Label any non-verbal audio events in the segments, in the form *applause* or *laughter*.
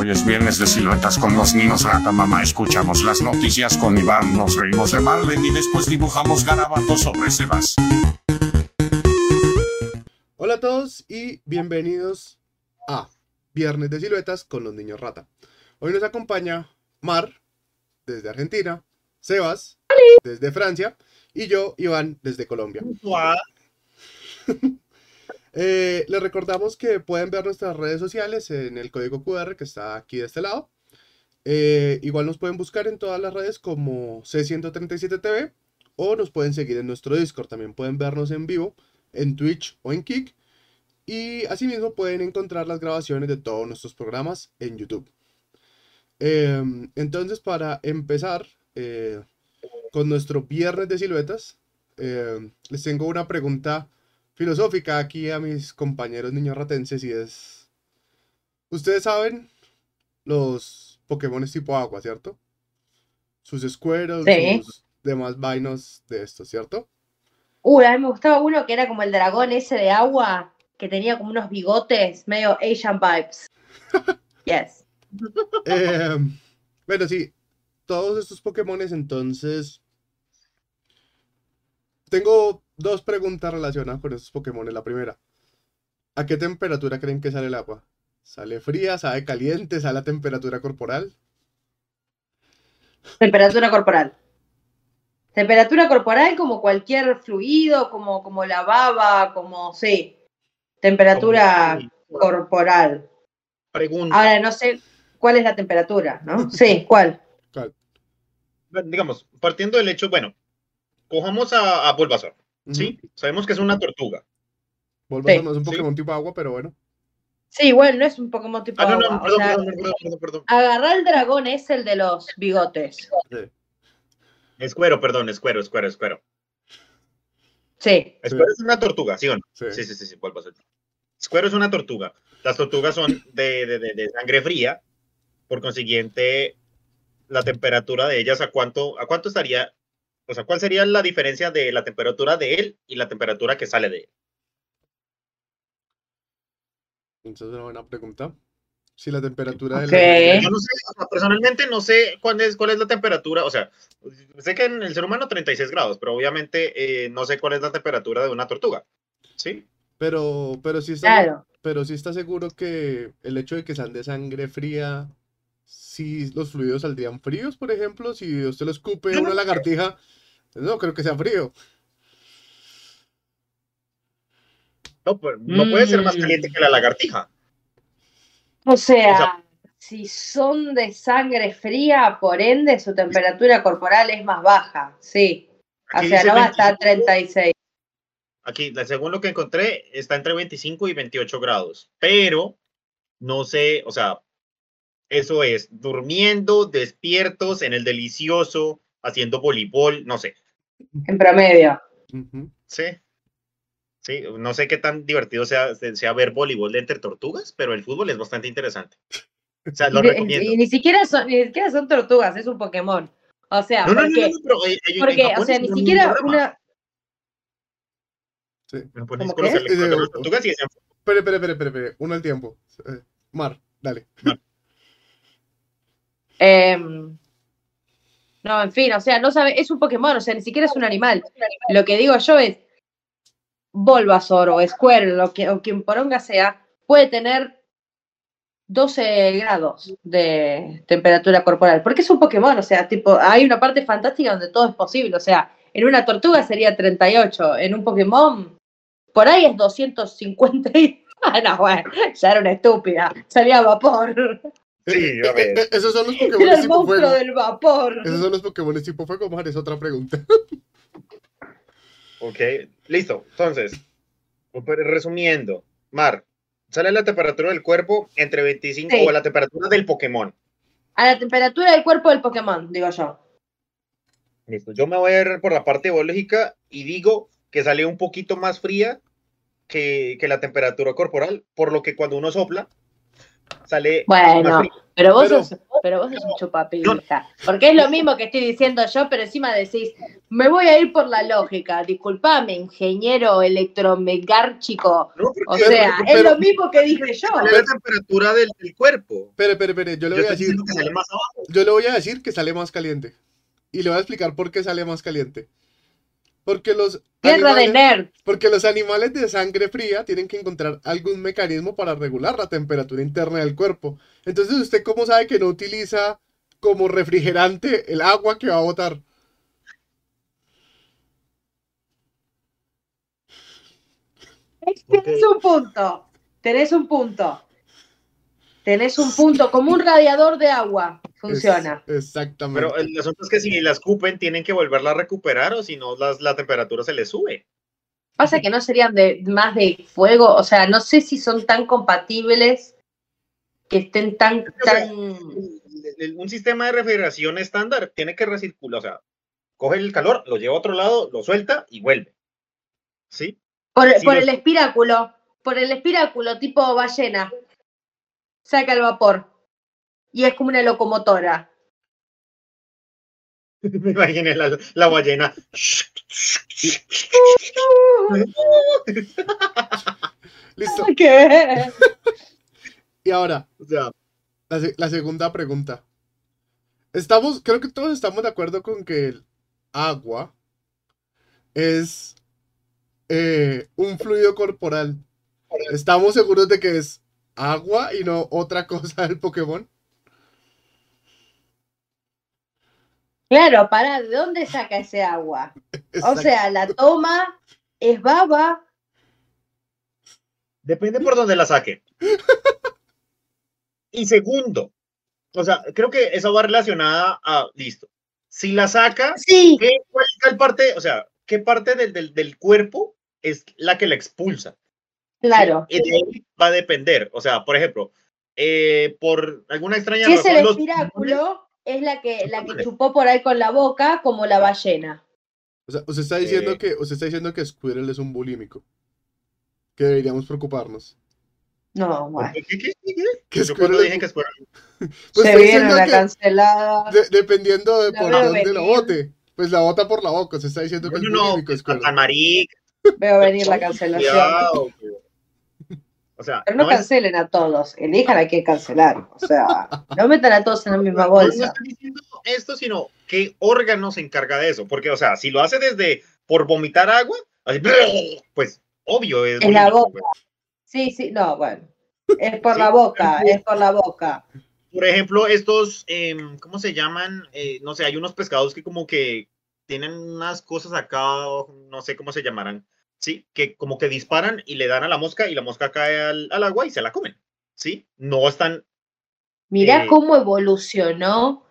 Hoy es viernes de siluetas con los niños rata mamá. Escuchamos las noticias con Iván, nos reímos de Marlene y después dibujamos garabatos sobre Sebas. Hola a todos y bienvenidos a Viernes de Siluetas con los niños rata. Hoy nos acompaña Mar desde Argentina, Sebas desde Francia y yo, Iván, desde Colombia. *laughs* Eh, les recordamos que pueden ver nuestras redes sociales en el código QR que está aquí de este lado. Eh, igual nos pueden buscar en todas las redes como C137TV o nos pueden seguir en nuestro Discord. También pueden vernos en vivo en Twitch o en Kik. Y asimismo pueden encontrar las grabaciones de todos nuestros programas en YouTube. Eh, entonces, para empezar con nuestro viernes de siluetas, les tengo una pregunta filosófica aquí a mis compañeros niños ratenses y es... Ustedes saben los Pokémon tipo agua, ¿cierto? Sus escueros, sus demás vainos de esto, ¿cierto? Uy, a mí me gustaba uno que era como el dragón ese de agua, que tenía como unos bigotes, medio Asian vibes. *laughs* yes. Em, bueno, sí, todos estos Pokémones entonces... Tengo dos preguntas relacionadas con estos Pokémon. La primera, ¿a qué temperatura creen que sale el agua? ¿Sale fría? ¿Sale caliente? ¿Sale a temperatura corporal? Temperatura corporal. Temperatura corporal como cualquier fluido, como, como la baba, como, sí. Temperatura corporal. Pregunta. Ahora, no sé cuál es la temperatura, ¿no? Sí, ¿cuál? ¿Cuál? Digamos, partiendo del hecho, bueno, cojamos a, a Bulbasaur. Sí, sabemos que es una tortuga. Bulbasaur no es un Pokémon tipo agua, pero bueno. Sí, bueno, no es un Pokémon tipo ah, agua. No, perdón, perdón, perdón, perdón, Agarrar el dragón es el de los bigotes. Sí. Escuero, perdón, escuero, escuero, escuero. Sí. Escuero es una tortuga, ¿sí o no? Sí, sí, sí, sí, sí Bulbasaur. Escuero es una tortuga. Las tortugas son de, de, de, de, sangre fría, por consiguiente, la temperatura de ellas, ¿a cuánto, a cuánto estaría o sea, ¿cuál sería la diferencia de la temperatura de él y la temperatura que sale de él? Esa es una buena pregunta. Si la temperatura okay. de Yo no sé, personalmente no sé cuál es, cuál es la temperatura, o sea, sé que en el ser humano 36 grados, pero obviamente eh, no sé cuál es la temperatura de una tortuga, ¿sí? Pero, pero sí está, claro. pero sí está seguro que el hecho de que sean de sangre fría, si los fluidos saldrían fríos, por ejemplo, si usted lo escupe una lagartija, no creo que sea frío. No, pues, no puede ser más caliente que la lagartija. O sea, o sea, si son de sangre fría, por ende su temperatura corporal es más baja, sí. O sea, no va a estar 36. Aquí, según lo que encontré, está entre 25 y 28 grados. Pero no sé, o sea, eso es durmiendo, despiertos, en el delicioso, haciendo voleibol, no sé. En promedio. Sí. Sí, no sé qué tan divertido sea, sea ver voleibol de entre tortugas, pero el fútbol es bastante interesante. O sea, lo y, recomiendo. Y, ni, siquiera son, ni siquiera son tortugas, es un Pokémon. O sea, no, porque, no, no, pero porque o sea, ni siquiera una... Sí. ¿Cómo conocen qué? las tortugas y decían... Espere, espere, espere, espere, espere, uno al tiempo. Eh, Mar, dale. Mar. Eh, no, en fin, o sea, no sabe, es un Pokémon, o sea, ni siquiera es un animal. Lo que digo yo es, Bulbasaur o Squirtle o, que, o quien poronga sea, puede tener 12 grados de temperatura corporal, porque es un Pokémon, o sea, tipo, hay una parte fantástica donde todo es posible, o sea, en una tortuga sería 38, en un Pokémon por ahí es 250 y... *laughs* Ah, no, bueno, ya era una estúpida, salía vapor. Sí, *laughs* a ver. Eh, eh, esos son los Pokémon Era el tipo monstruo fuego. del vapor. Esos son los Pokémon tipo fuego, Mar, es otra pregunta. *laughs* Ok, listo. Entonces, resumiendo, Mar, Sale la temperatura del cuerpo entre 25 Sí. o la temperatura del Pokémon. A la temperatura del cuerpo del Pokémon, digo yo. Listo. Yo me voy a ir por la parte biológica y digo que sale un poquito más fría que, que la temperatura corporal, por lo que cuando uno sopla, sale Bueno, pero vos Pero- sos, pero vos sos un chupapija. Porque es lo mismo que estoy diciendo yo, pero encima decís, me voy a ir por la lógica. Disculpame, ingeniero electromegárchico. No, O Pero- sea, es pero- lo mismo que dije yo. la temperatura del, del cuerpo. Espere, espere, espere, yo le Yo voy a decir, que sale más abajo. yo le voy a decir que sale más caliente. Y le voy a explicar por qué sale más caliente. Porque los Tierra de animales- nerd. Porque los animales de sangre fría tienen que encontrar algún mecanismo para regular la temperatura interna del cuerpo. Entonces, ¿usted cómo sabe que no utiliza como refrigerante el agua que va a botar? Tenés un punto. Tenés un punto. Tenés un punto. Como un radiador de agua. Funciona. Es- exactamente. Pero el asunto es que si la escupen, tienen que volverla a recuperar o si no, las- la temperatura se les sube. Pasa que no serían de más de fuego. O sea, no sé si son tan compatibles que estén tan, tan. Un sistema de refrigeración estándar tiene que recircular, o sea, coge el calor, lo lleva a otro lado, lo suelta y vuelve. ¿Sí? Por, por los- el espiráculo. Por el espiráculo, tipo ballena. Saca el vapor. Y es como una locomotora. *laughs* Me imaginé la, la ballena. *laughs* Listo. ¿Qué? Y ahora, O sea, la, la segunda pregunta. Estamos, creo que todos estamos de acuerdo con que el agua es eh, un fluido corporal. ¿Estamos seguros de que es agua y no otra cosa del Pokémon? Claro, pará, ¿de dónde saca ese agua? O sea, la toma, es baba. depende por dónde la saque. Y segundo, o sea, creo que eso va relacionada a, listo, si la saca, Sí, ¿qué, cuál, parte, o sea, qué parte del, del, del cuerpo es la que la expulsa? claro. Y de ahí va a depender. O sea, por ejemplo, eh, por alguna extraña Si es razón, el los espiráculo, es la que, la que chupó por ahí con la boca, como la ballena. O sea, usted está diciendo Eh. que usted está diciendo que Squirrel es un bulímico. Que deberíamos preocuparnos. No, bueno. ¿Qué, qué, qué, qué? Que Yo cuando Squirrel dije es- que por- *laughs* pues Se viene que cancelada. de- dependiendo de La por dónde lo venir. bote. Pues la bota por la boca. Se está diciendo que No, es no, no, bulímico Squirrel. Veo venir la cancelación. cuidado. O sea, Pero no, no es- cancelen a todos, elijan a quién cancelar. O sea, *laughs* no metan a todos en la misma no- no bolsa. estoy diciendo esto, sino qué órgano se encarga de eso. Porque, o sea, si lo hace desde por vomitar agua, así, *laughs* pues obvio es. En la boca. pues. Sí, sí, no, bueno. Es por Sí, la boca, es por la boca. Por ejemplo, estos, em, ¿cómo se llaman? Eh, no sé, hay unos pescados que como que tienen unas cosas acá, no sé cómo se llamarán, ¿sí? Que como que disparan y le dan a la mosca y la mosca cae al, al agua y se la comen, ¿sí? No están, Mirá Eh. cómo evolucionó.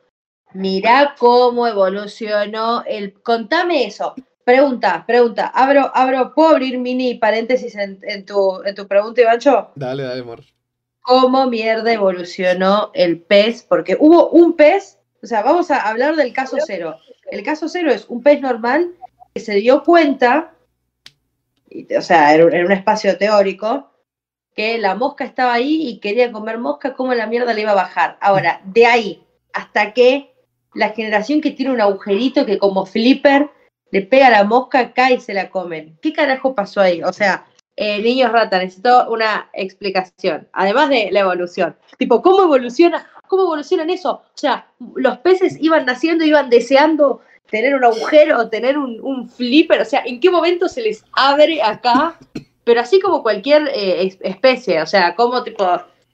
Mirá cómo evolucionó el. Contame eso. Pregunta, pregunta. Abro, abro, ¿puedo abrir mini paréntesis en, en tu, en tu pregunta, Ivancho? Dale, dale, Mar. ¿Cómo mierda evolucionó el pez? Porque hubo un pez, o sea, vamos a hablar del caso cero. El caso cero es un pez normal que se dio cuenta, y- o sea, en un- espacio teórico, que la mosca estaba ahí y quería comer mosca, ¿cómo la mierda le iba a bajar? Ahora, de ahí hasta que la generación que tiene un agujerito que como flipper le pega la mosca, cae y se la comen. ¿Qué carajo pasó ahí? O sea, eh, niños rata, necesito una explicación. Además de la evolución. Tipo, ¿cómo evoluciona? ¿Cómo evolucionan eso? O sea, los peces iban naciendo, iban deseando tener un agujero, tener un, flipper. O sea, ¿en qué momento se les abre acá? Pero así como cualquier eh, es- especie, o sea, ¿cómo tipo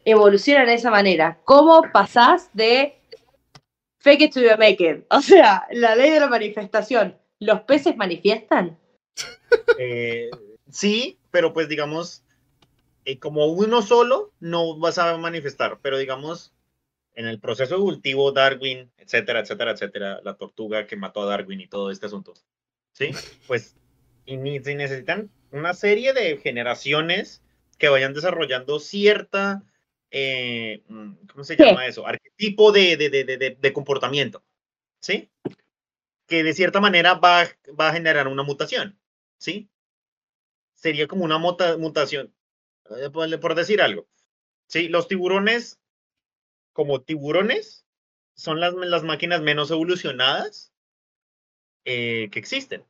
evolucionan de esa manera? ¿Cómo pasás de fake it to you make it? O sea, la ley de la manifestación. ¿Los peces manifiestan? eh, sí, pero pues digamos, eh, como uno solo no vas a manifestar, pero digamos, en el proceso evolutivo, Darwin, etcétera, etcétera, etcétera, la tortuga que mató a Darwin y todo este asunto, ¿sí? Pues y se necesitan una serie de generaciones que vayan desarrollando cierta, eh, mm, ¿cómo se ¿Qué? llama eso? Arquetipo de, de, de, de, de comportamiento, ¿sí? Que de cierta manera va, va a generar una mutación, ¿sí? Sería como una muta- mutación, eh, por decir algo, ¿sí? Los tiburones, como tiburones, son las, las máquinas menos evolucionadas eh, que existen.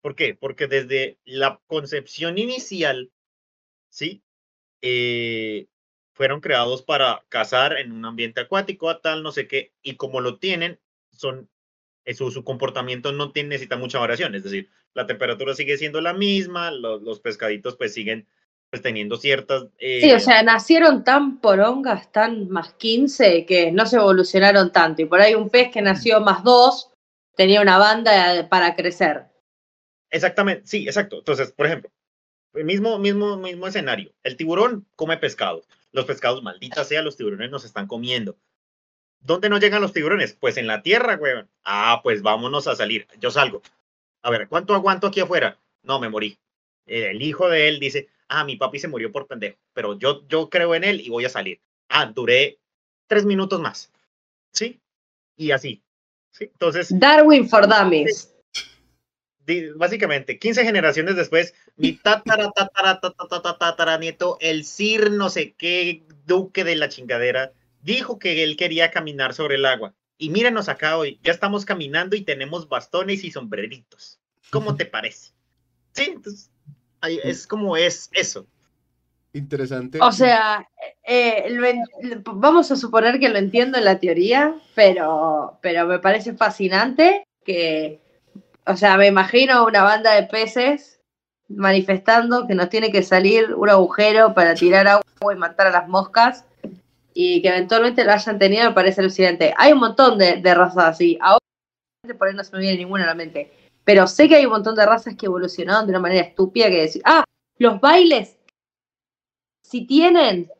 ¿Por qué? Porque desde la concepción inicial, ¿sí? Eh, fueron creados para cazar en un ambiente acuático, a tal, no sé qué, y como lo tienen, son, eso, su comportamiento no tiene, necesita mucha variación, es decir, la temperatura sigue siendo la misma, los, los pescaditos pues siguen pues teniendo ciertas... Sí, eh, o sea, nacieron tan porongas, tan más 15, que no se evolucionaron tanto. Y por ahí un pez que nació más 2 tenía una banda para crecer. Exactamente, sí, exacto. Entonces, por ejemplo, el mismo, mismo, mismo escenario. El tiburón come pescado. Los pescados, maldita sea, los tiburones nos están comiendo. ¿Dónde no llegan los tiburones? Pues en la tierra, güey. Ah, pues vámonos a salir. Yo salgo. A ver, ¿cuánto aguanto aquí afuera? No, me morí. El hijo de él dice, ah, mi papi se murió por pendejo, pero yo, yo creo en él y voy a salir. Ah, duré tres minutos más. ¿Sí? Y así. ¿Sí? Entonces, Darwin for Dummies. básicamente, 15 generaciones después, mi tatara, tatara, tatara, tatara, nieto, el Sir no sé qué duque de la chingadera, dijo que él quería caminar sobre el agua. Y mírenos acá hoy, ya estamos caminando y tenemos bastones y sombreritos. ¿Cómo te parece? Sí, entonces, ahí es como es eso. Interesante. O sea, eh, lo en- vamos a suponer que lo entiendo en la teoría, pero, pero me parece fascinante que, o sea, me imagino una banda de peces manifestando que nos tiene que salir un agujero para tirar agua y matar a las moscas y que eventualmente lo hayan tenido me parece alucinante. Hay un montón de, de razas así. Ahora por ahí no se me viene ninguna a la mente. Pero sé que hay un montón de razas que evolucionaron de una manera estúpida que decir, ah, los bailes si tienen,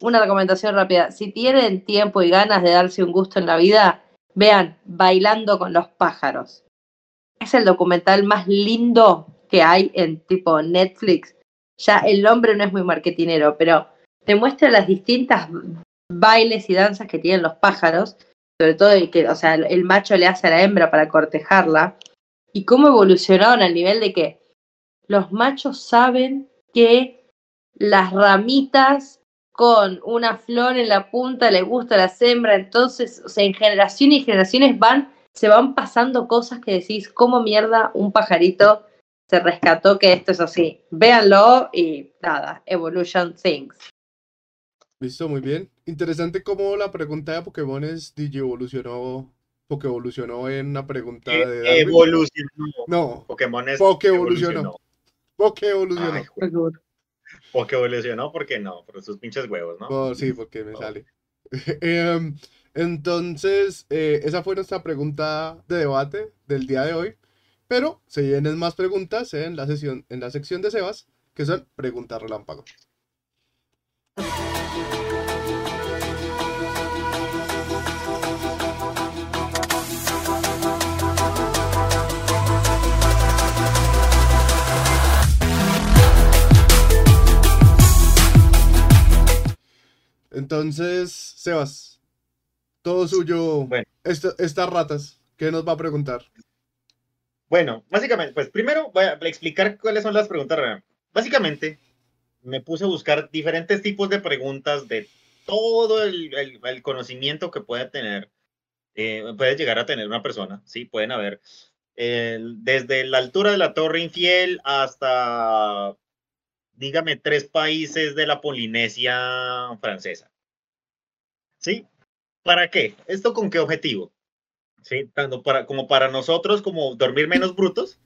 una recomendación rápida, si tienen tiempo y ganas de darse un gusto en la vida, vean Bailando con los pájaros. Es el documental más lindo que hay en tipo Netflix. Ya el nombre no es muy marketinero, pero te muestra las distintas bailes y danzas que tienen los pájaros, sobre todo el que, o sea, el macho le hace a la hembra para cortejarla, y cómo evolucionaron al nivel de que los machos saben que las ramitas con una flor en la punta le gusta a la hembra, entonces, o sea, en generaciones y generaciones van, se van pasando cosas que decís, ¿cómo mierda un pajarito se rescató que esto es así? Véanlo y nada, Evolution Things. Listo, muy bien. Interesante cómo la pregunta de Pokémon es DJ evolucionó, Poké evolucionó en una pregunta de Eh, Darwin. evolucionó. No, Pokémon es Poké evolucionó. Poké evolucionó. Ay, Porque evolucionó, porque no, por sus pinches huevos, ¿no? Oh, sí, porque me Oh. sale. *laughs* Em, entonces, eh, esa fue nuestra pregunta de debate del día de hoy. Pero se vienen más preguntas en la sesión, en la sección de Sebas, que son preguntas relámpago. Entonces, Sebas, todo suyo. Bueno. Esto- estas ratas, ¿qué nos va a preguntar? Bueno, básicamente, pues primero voy a explicar cuáles son las preguntas. Básicamente, me puse a buscar diferentes tipos de preguntas de todo el, el- el conocimiento que pueda tener, eh, puede llegar a tener una persona, ¿sí? Pueden haber eh, desde la altura de la Torre Infiel hasta, dígame, tres países de la Polinesia francesa. ¿Sí? ¿Para qué? ¿Esto con qué objetivo? Sí, tanto para, como para nosotros, como dormir menos brutos,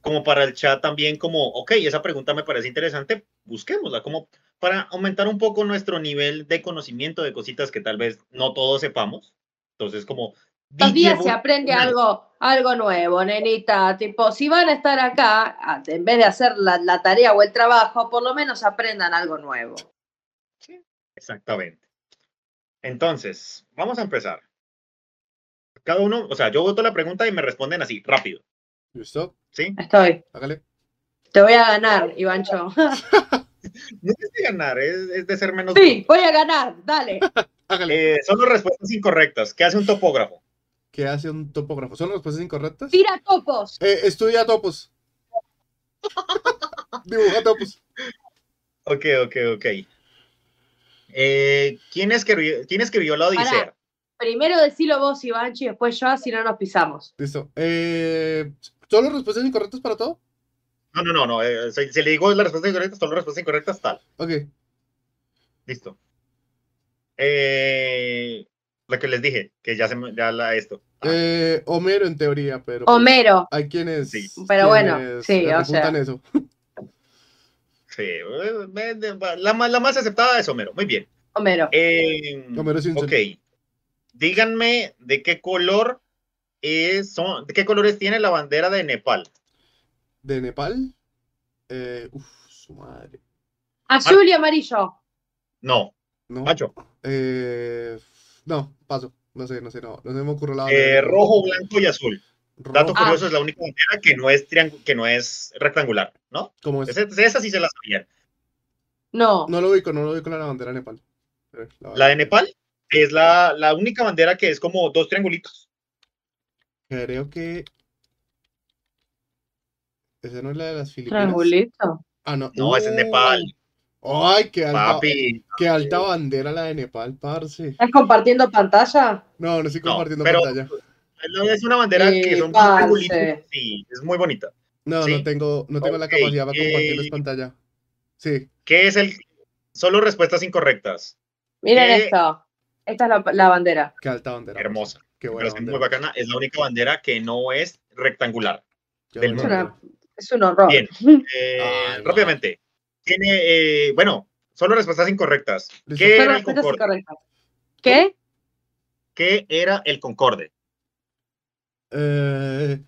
como para el chat también, como, ok, esa pregunta me parece interesante, busquémosla, como para aumentar un poco nuestro nivel de conocimiento de cositas que tal vez no todos sepamos. Entonces, como... Los días se aprende algo, algo nuevo, nenita. Tipo, si van a estar acá, en vez de hacer la, la tarea o el trabajo, por lo menos aprendan algo nuevo. Exactamente. Entonces, vamos a empezar. Cada uno, o sea, yo voto la pregunta y me responden así, rápido, ¿Listo? ¿sí? Estoy. Hágale. Te voy a ganar, Ivancho. *laughs* No es de ganar, es, es de ser menos. Sí, voy a ganar, dale. *laughs* Hágale. Eh, son las respuestas incorrectas. ¿Qué hace un topógrafo? ¿Qué hace un topógrafo? ¿Son las respuestas incorrectas? Tira topos. Eh, estudia topos. *laughs* Dibuja topos. Ok, ok, ok. Eh, ¿quién, escribió, ¿Quién escribió la Odisea? Pará. Primero decilo vos, Ivanchi, y después yo, así no nos pisamos. Listo. Eh, ¿Solo respuestas incorrectas para todo? No, no, no, no. eh, si, si le digo las respuestas incorrectas, son las respuestas incorrectas, tal. Ok. Listo. Eh, lo que les dije, que ya se me- ya la esto. Ah, Eh, Homero en teoría, pero pues, Homero. hay quienes. Sí. Pero bueno, sí, o sea. eso. sí, eh, la, más- la más aceptada es Homero. Muy bien. Homero. Eh, Homero Simpson. ok. Díganme de qué color es, son, de qué colores tiene la bandera de Nepal. De Nepal. Eh, uf, su madre. Azul y amarillo. No, No. macho. Eh, no, paso. No sé, no sé, no. No se me ocurre la Eh, rojo, blanco y azul. Dato Rojo. curioso, es la única bandera que no es, que no es rectangular, ¿no? ¿Cómo es? Esa, esa sí se la sabían. No. No lo ubico, no lo ubico la bandera de Nepal. La de Nepal es la, la única bandera que es como dos triangulitos. Creo que. Esa no es la de las Filipinas. Triangulito. Ah, no. No, esa es Nepal. Ay, qué alta, Papi. qué alta bandera la de Nepal, parce. ¿Estás compartiendo pantalla? No, no estoy No, compartiendo pero- pantalla. Es una bandera Sí, que son triangulitos. Sí, es muy bonita. No, sí. no tengo, no tengo la capacidad para compartirles eh, pantalla. Sí. ¿Qué es el...? Solo respuestas incorrectas. Miren ¿Qué? esto. Esta es la, la bandera. Qué alta bandera. Hermosa. Qué buena parece muy bandera. bacana. Es la única bandera que no es rectangular. Del buena Es, una- bandera. es un horror. Bien. *laughs* Eh, Ay, rápidamente. Tiene, eh, bueno, solo respuestas incorrectas. ¿Qué Son era el respuestas Concorde? incorrectas. ¿Qué? ¿Qué era el Concorde? Eh,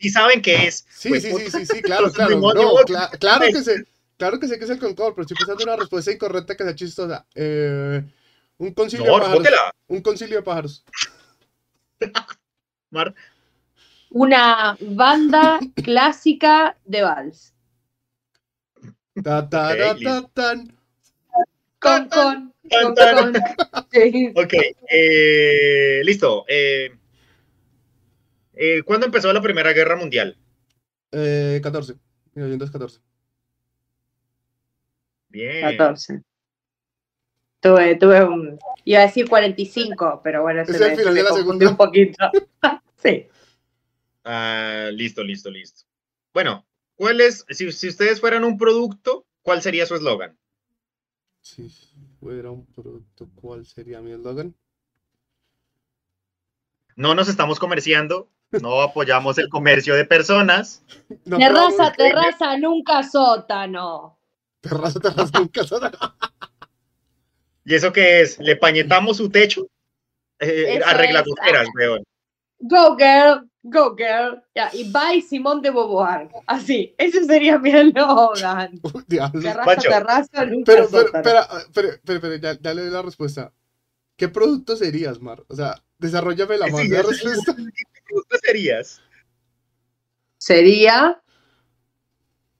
Y saben qué es. sí, Pues, sí, sí, sí, sí, *laughs* claro, claro. No, claro que sé. Claro que sé que es el Concorde, pero estoy pensando en una respuesta incorrecta que sea chistosa. Eh, un concilio No, de pájaros. Un concilio de pájaros. *laughs* Mar. Una banda *coughs* clásica de vals. Ta, ta, Ok, ta, tan. Con, con, Tan, con, tan. *laughs* Ok, eh, listo. Eh, eh, ¿Cuándo empezó la Primera Guerra Mundial? Eh, 14. 1914. Bien. 14. Tuve, tuve un. Iba a decir 45, pero bueno, se Es el me, final se me de la confundió segunda. un poquito. *laughs* sí. Ah, listo, listo, listo. Bueno, ¿cuál es, si, si ustedes fueran un producto, cuál sería su eslogan? Si fuera un producto, ¿cuál sería mi eslogan? No nos estamos comerciando, no apoyamos el comercio de personas. No, terraza, pero- terraza, nunca sótano. Terraza, terraza, nunca sola. ¿Y eso qué es? ¿Le pañetamos su techo? Eh, arregla es, goteras, weón. Go girl, go girl. Ya, y bye Simón de Beauvoir. Así, ese sería mi *laughs* eslogan. *laughs* Terraza, terraza, nunca Pero, pero, espera, espera, espera, espera, ya, ya le doy la respuesta. ¿Qué producto serías, Mar? O sea, desarrollame la Sí, más la es- respuesta. *laughs* ¿Qué producto serías? Sería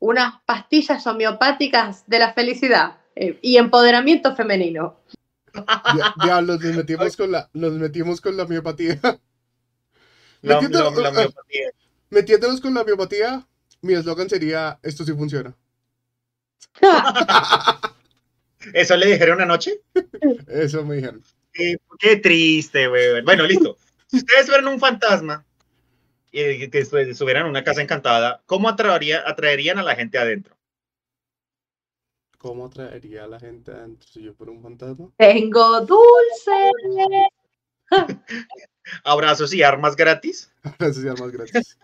unas pastillas homeopáticas de la felicidad eh, y empoderamiento femenino. Dia- Diablos, nos metimos con la, nos metimos con la miopatía. La, Metiéndolo- la- la homeopatía. Metiéndonos con la miopatía, mi eslogan sería, esto sí funciona. *laughs* ¿Eso le dijeron anoche? *laughs* Eso me dijeron. Eh, qué triste, weón. Bueno, listo. Si ustedes fueran un fantasma y que estu- estuvieran en una casa encantada, ¿cómo atraería, atraerían a la gente adentro? ¿Cómo atraería a la gente adentro si yo fuera un fantasma? Tengo dulce. *laughs* ¿Abrazos y armas gratis? *laughs* Gracias, ya más gracias.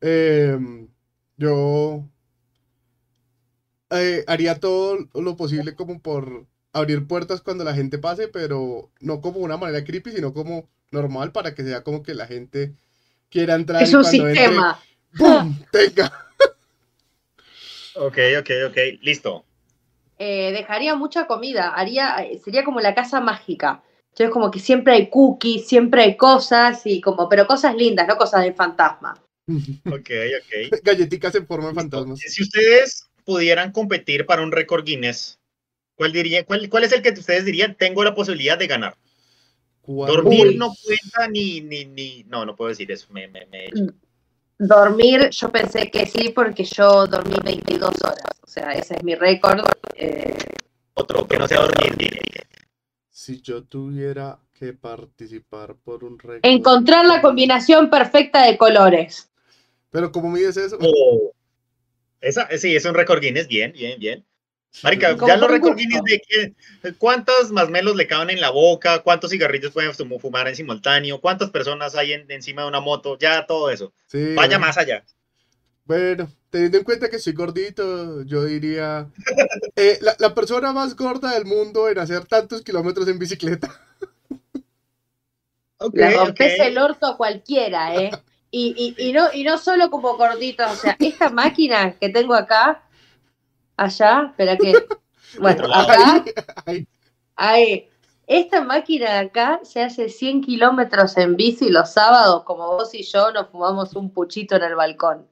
Em, yo eh, haría todo lo posible como por abrir puertas cuando la gente pase, pero no como una manera creepy, sino como normal para que sea como que la gente quiera entrar Es y un entre, sistema. *laughs* ¡pum! tenga. Ok, ok, ok. Listo. Eh, dejaría mucha comida. Haría, eh, sería como la casa mágica. Entonces como que siempre hay cookies, siempre hay cosas y como, pero cosas lindas, no cosas de fantasma. Ok, ok. *laughs* Galletitas en forma de fantasmas. Si ustedes pudieran competir para un récord Guinness, ¿cuál, diría, cuál, ¿cuál es el que ustedes dirían tengo la posibilidad de ganar? ¿Cuál- Dormir Uy. no cuenta ni, ni, ni, no, no puedo decir eso, me, me, me he hecho. Dormir, yo pensé que sí, porque yo dormí 22 horas. O sea, ese es mi récord. eh, Otro que no sea dormir. Si yo tuviera que participar por un récord. encontrar la combinación perfecta de colores. Pero ¿cómo mides eso? Oh. Esa, sí, es un récord Guinness, bien, bien, bien. Marica, ya los récord. Guinness de que- cuántos masmelos le caben en la boca, cuántos cigarrillos pueden fum- fumar en simultáneo, cuántas personas hay en- encima de una moto, ya todo eso. Sí, Vaya bueno. más allá. Bueno, teniendo en cuenta que soy gordito, yo diría. *laughs* eh, la, la persona más gorda del mundo en hacer tantos kilómetros en bicicleta. *laughs* Ok, Le rompes el orto a cualquiera, ¿eh? Y, y, y, no, y no solo como gorditos, o sea, esta máquina que tengo acá, allá, espera que. *laughs* Bueno, acá, Ay, ahí. Esta máquina de acá se hace 100 kilómetros en bici los sábados, como vos y yo nos fumamos un puchito en el balcón.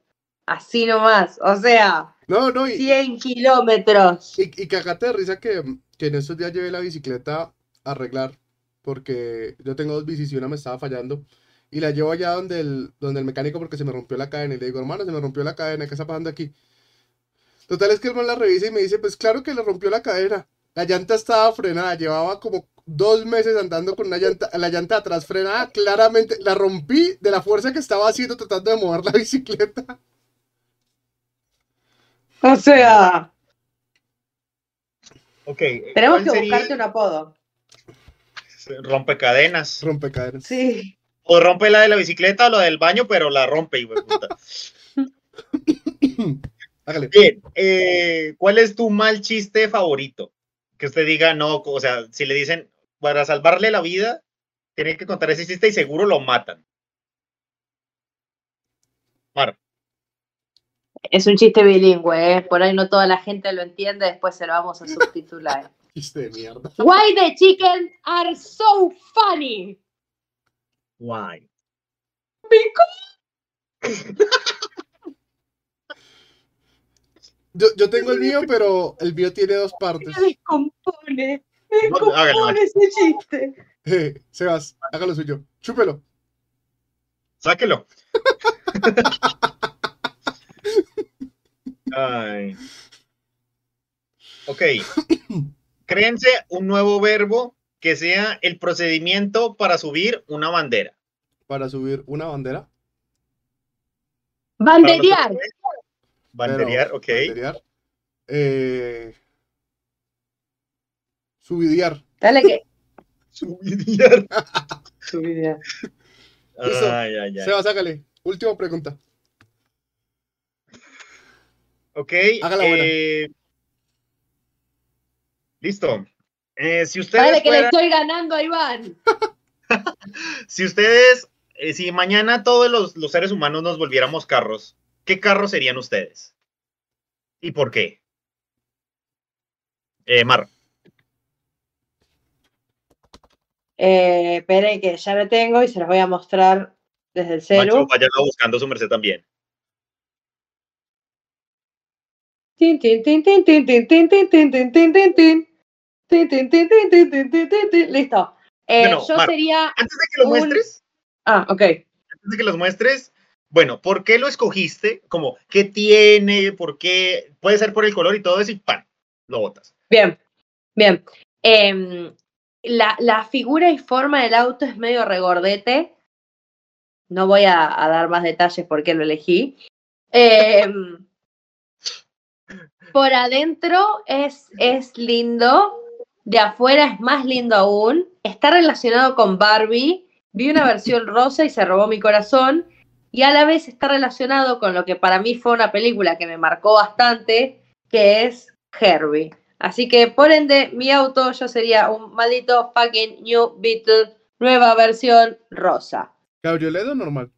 Así nomás, o sea, no, no, y, 100 kilómetros. y, y cagate de risa que, que en estos días llevé la bicicleta a arreglar. Porque yo tengo dos bicis y una me estaba fallando. Y la llevo allá donde el, donde el mecánico porque se me rompió la cadena. Y le digo, hermano, se me rompió la cadena, ¿qué está pasando aquí? Total es que el man la revisa y me dice, pues claro que le rompió la cadena. La llanta estaba frenada, llevaba como dos meses andando con una llanta, la llanta atrás frenada, claramente la rompí de la fuerza que estaba haciendo tratando de mover la *laughs* bicicleta. *laughs* O sea, Ok. tenemos ¿cuál que sería buscarte un apodo. Rompecadenas. Rompecadenas. Sí. O rompe la de la bicicleta o la del baño, pero la rompe, puta. *laughs* Hágale. Bien, eh, ¿cuál es tu mal chiste favorito? Que usted diga, no, o sea, si le dicen, para salvarle la vida, tienen que contar ese chiste y seguro lo matan. Mar, Es un chiste bilingüe, ¿eh? por ahí no toda la gente lo entiende, después se lo vamos a subtitular. *laughs* Chiste de mierda. Why the chicken are so funny? why? Yo, yo tengo el mío, pero el mío tiene dos partes. Me descompone, me No, descompone ese chiste. Eh, Sebas, hágalo suyo. Chúpelo. Sáquelo. *laughs* Ay. Ok. Créense un nuevo verbo que sea el procedimiento para subir una bandera. Para subir una bandera. Banderear. Banderear, pero- ok. banderear. Eh, subidiar. Dale que. *laughs* Ay, ay, ay. Sebas, hágale. Última pregunta. Ok. Hágala buena. eh, listo. Eh, si ustedes Dale que le estoy ganando a Iván. *laughs* si ustedes, eh, si mañana todos los, los seres humanos nos volviéramos carros, ¿qué carros serían ustedes? ¿Y por qué? Eh, Mar, Eh, espere que ya lo tengo y se los voy a mostrar desde el Macho, celu. váyanlo buscando su merced también. Listo. Eh, yo Mar. sería. Antes de que lo Un- muestres, Ah, ok. antes de que los muestres, bueno, ¿por qué lo escogiste? Como, ¿qué tiene? ¿Por qué? Puede ser por el color y todo eso y ¡pam! Lo botas. Bien, bien. Em, la, la figura y forma del auto es medio regordete. No voy a, a dar más detalles por qué lo elegí. Em, por adentro es, es lindo, de afuera es más lindo aún. Está relacionado con Barbie. Vi una versión rosa y se robó mi corazón. Y a la vez está relacionado con lo que para mí fue una película que me marcó bastante, que es Herbie. Así que, por ende, mi auto yo sería un maldito fucking New Beetle, nueva versión rosa. ¿Cabriolet o normal?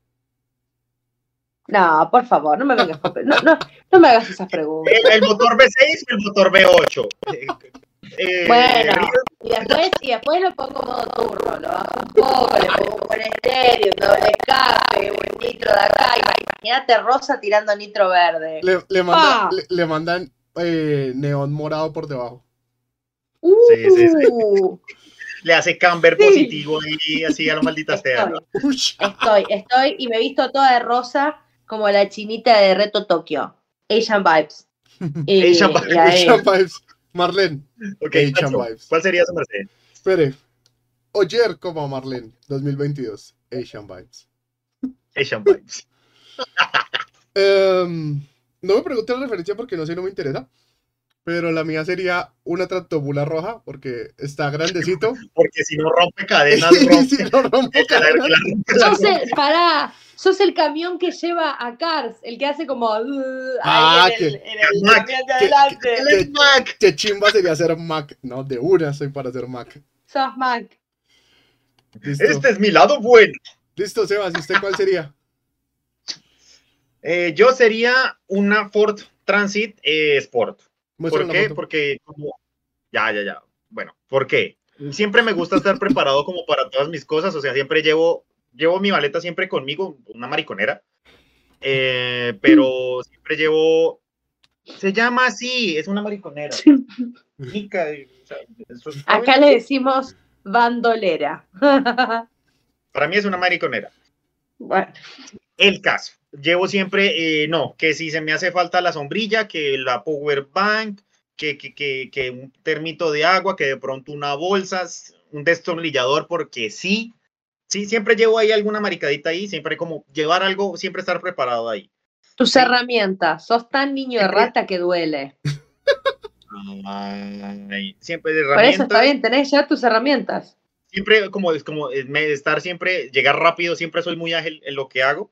No, por favor, no me vengas con- no, no, no me hagas esas preguntas. ¿El, el motor V6 o el motor V8? Eh, eh, Bueno, Río- y después, y después lo pongo modo turbo, lo bajo un poco, le pongo un buen estéreo, un doble escape, un nitro de acá. Imagínate Rosa tirando nitro verde. Le, le, manda- Ah. le, le mandan eh, neón morado por debajo. Uh, Sí, sí, Le hace camber Sí. positivo y así a la maldita sea. Estoy, Ush. estoy, estoy, y me he visto toda de rosa como la chinita de Reto Tokio. Asian Vibes. *laughs* Y- Asian Vibes, Asian Vibes. Marlene, Ok, Asian Nacho, vibes. ¿cuál sería su merced? espere. Oyer como Marlene, 2022. Asian Vibes. Asian Vibes. *laughs* Em, no me pregunten la referencia porque no sé, no me interesa. Pero la mía sería una tractobula roja porque está grandecito. *laughs* Porque si no rompe cadenas, rompe. si no *laughs* cadenas, rompe, la Sos el, pará, sos el camión que lleva a Cars, el que hace como uh, Ah, ahí en que- el, en el Mac, camión de que- adelante. Él es Mac. qué chimba sería ser Mac. No, de una soy para ser Mac. Sos Mac. Listo. Este es mi lado bueno. Listo, Sebas. ¿Y usted cuál sería? Eh, yo sería una Ford Transit eh, Sport. Muestra ¿Por qué? foto. Porque como... Ya, ya, ya. Bueno, ¿por qué? Siempre me gusta estar preparado como para todas mis cosas, o sea, siempre llevo, llevo mi maleta siempre conmigo, una mariconera, eh, pero siempre llevo... Se llama así, es una mariconera. Mica, o sea, eso es- Acá le decimos bandolera. Para mí es una mariconera. bueno, El caso, llevo siempre, eh, no, que si se me hace falta la sombrilla, que la power bank, que, que, que, que un termito de agua, que de pronto una bolsa, un destornillador, porque sí, sí, siempre llevo ahí alguna maricadita ahí, siempre como llevar algo, siempre estar preparado ahí. tus Sí. herramientas. Sos tan niño de rata que duele. Ay, siempre de Por eso está herramientas, bien, tenés ya tus herramientas. siempre como como estar siempre, llegar rápido, siempre soy muy ágil en lo que hago,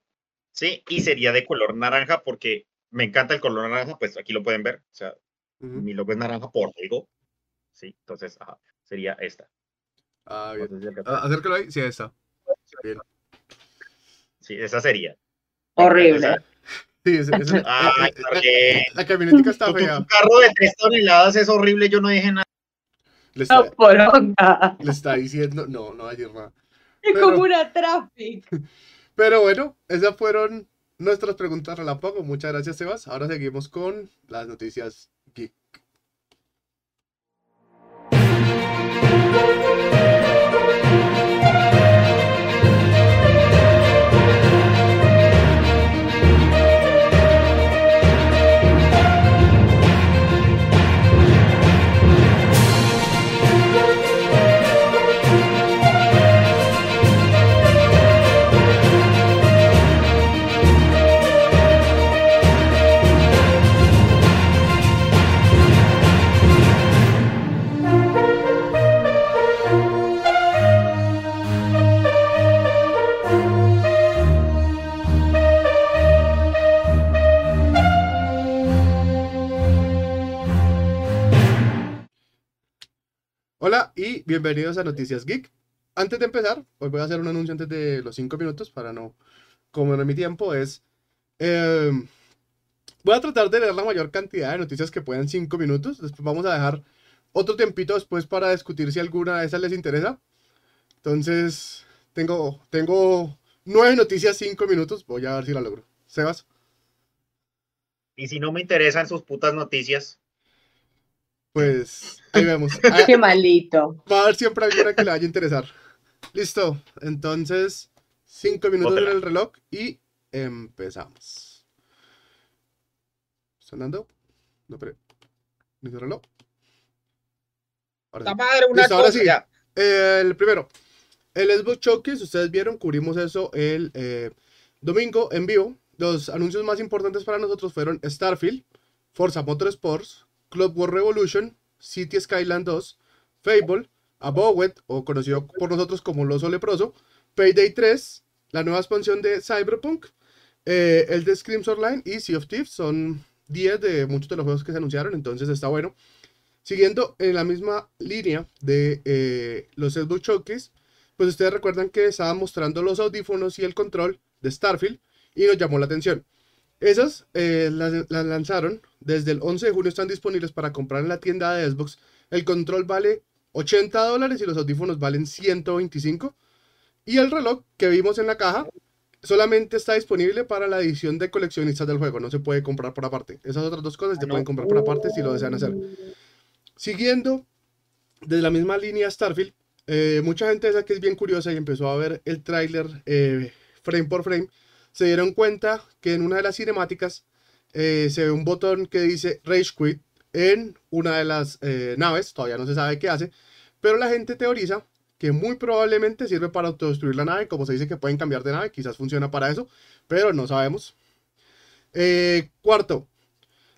sí, y sería de color naranja porque me encanta el color naranja, pues aquí lo pueden ver, o sea, mi logo es naranja por algo. Sí, entonces ajá, sería esta. Ah, bien. Ah, Acércalo ahí. Sí, está. Sí, esa sería. Horrible. Esa- Sí, ese- ese- Ay, eh, eh, la camionetica está fea. tu carro de tres toneladas es horrible, yo no dije nada. Le está, No, poronga. le está diciendo. No, no va a decir nada. Es Pero- como una traffic. *laughs* Pero bueno, esas fueron nuestras preguntas relámpago. Muchas gracias, Sebas. Ahora seguimos con las noticias Hola y bienvenidos a Noticias Geek. Antes de empezar, hoy voy a hacer un anuncio antes de los 5 minutos para no comer mi tiempo. Es. eh, voy a tratar de leer la mayor cantidad de noticias que puedan 5 minutos. Después vamos a dejar otro tiempito después para discutir si alguna de esas les interesa. Entonces, tengo, tengo 9 noticias, 5 minutos. Voy a ver si la logro. Sebas. Y si no me interesan sus putas noticias, Pues ahí vemos. *laughs* Ah, Qué malito. Va a haber siempre alguna que le vaya a interesar. Listo. Entonces, cinco minutos en el reloj y empezamos. ¿Están dando? No, pero. ¿Listo el reloj? Ahora la sí. madre, una Listo, ahora cosa, sí. ya. El primero. El Xbox Showcase, ustedes vieron, cubrimos eso el eh, domingo en vivo. Los anuncios más importantes para nosotros fueron Starfield, Forza Motorsports, Club War Revolution, City Skyline 2, Fable, Abowet, o conocido por nosotros como Loso Leproso, Payday 3, la nueva expansión de Cyberpunk, eh, el de Screams Online y Sea of Thieves. Son 10 de muchos de los juegos que se anunciaron, entonces está bueno. Siguiendo en la misma línea de eh, los Xbox Showcase, pues ustedes recuerdan que estaban mostrando los audífonos y el control de Starfield y nos llamó la atención. Esas eh, las lanzaron desde el 11 de junio, están disponibles para comprar en la tienda de Xbox. El control vale 80 dólares y los audífonos valen 125. Y el reloj que vimos en la caja solamente está disponible para la edición de coleccionistas del juego, no se puede comprar por aparte. Esas otras dos cosas se Ah, pueden comprar por aparte si lo desean hacer. Siguiendo de la misma línea Starfield, eh, mucha gente esa que es bien curiosa y empezó a ver el tráiler eh, frame por frame, se dieron cuenta que en una de las cinemáticas eh, se ve un botón que dice Rage Quit en una de las eh, naves, todavía no se sabe qué hace, pero la gente teoriza que muy probablemente sirve para autodestruir la nave, como se dice que pueden cambiar de nave, quizás funciona para eso, pero no sabemos. Eh, cuarto,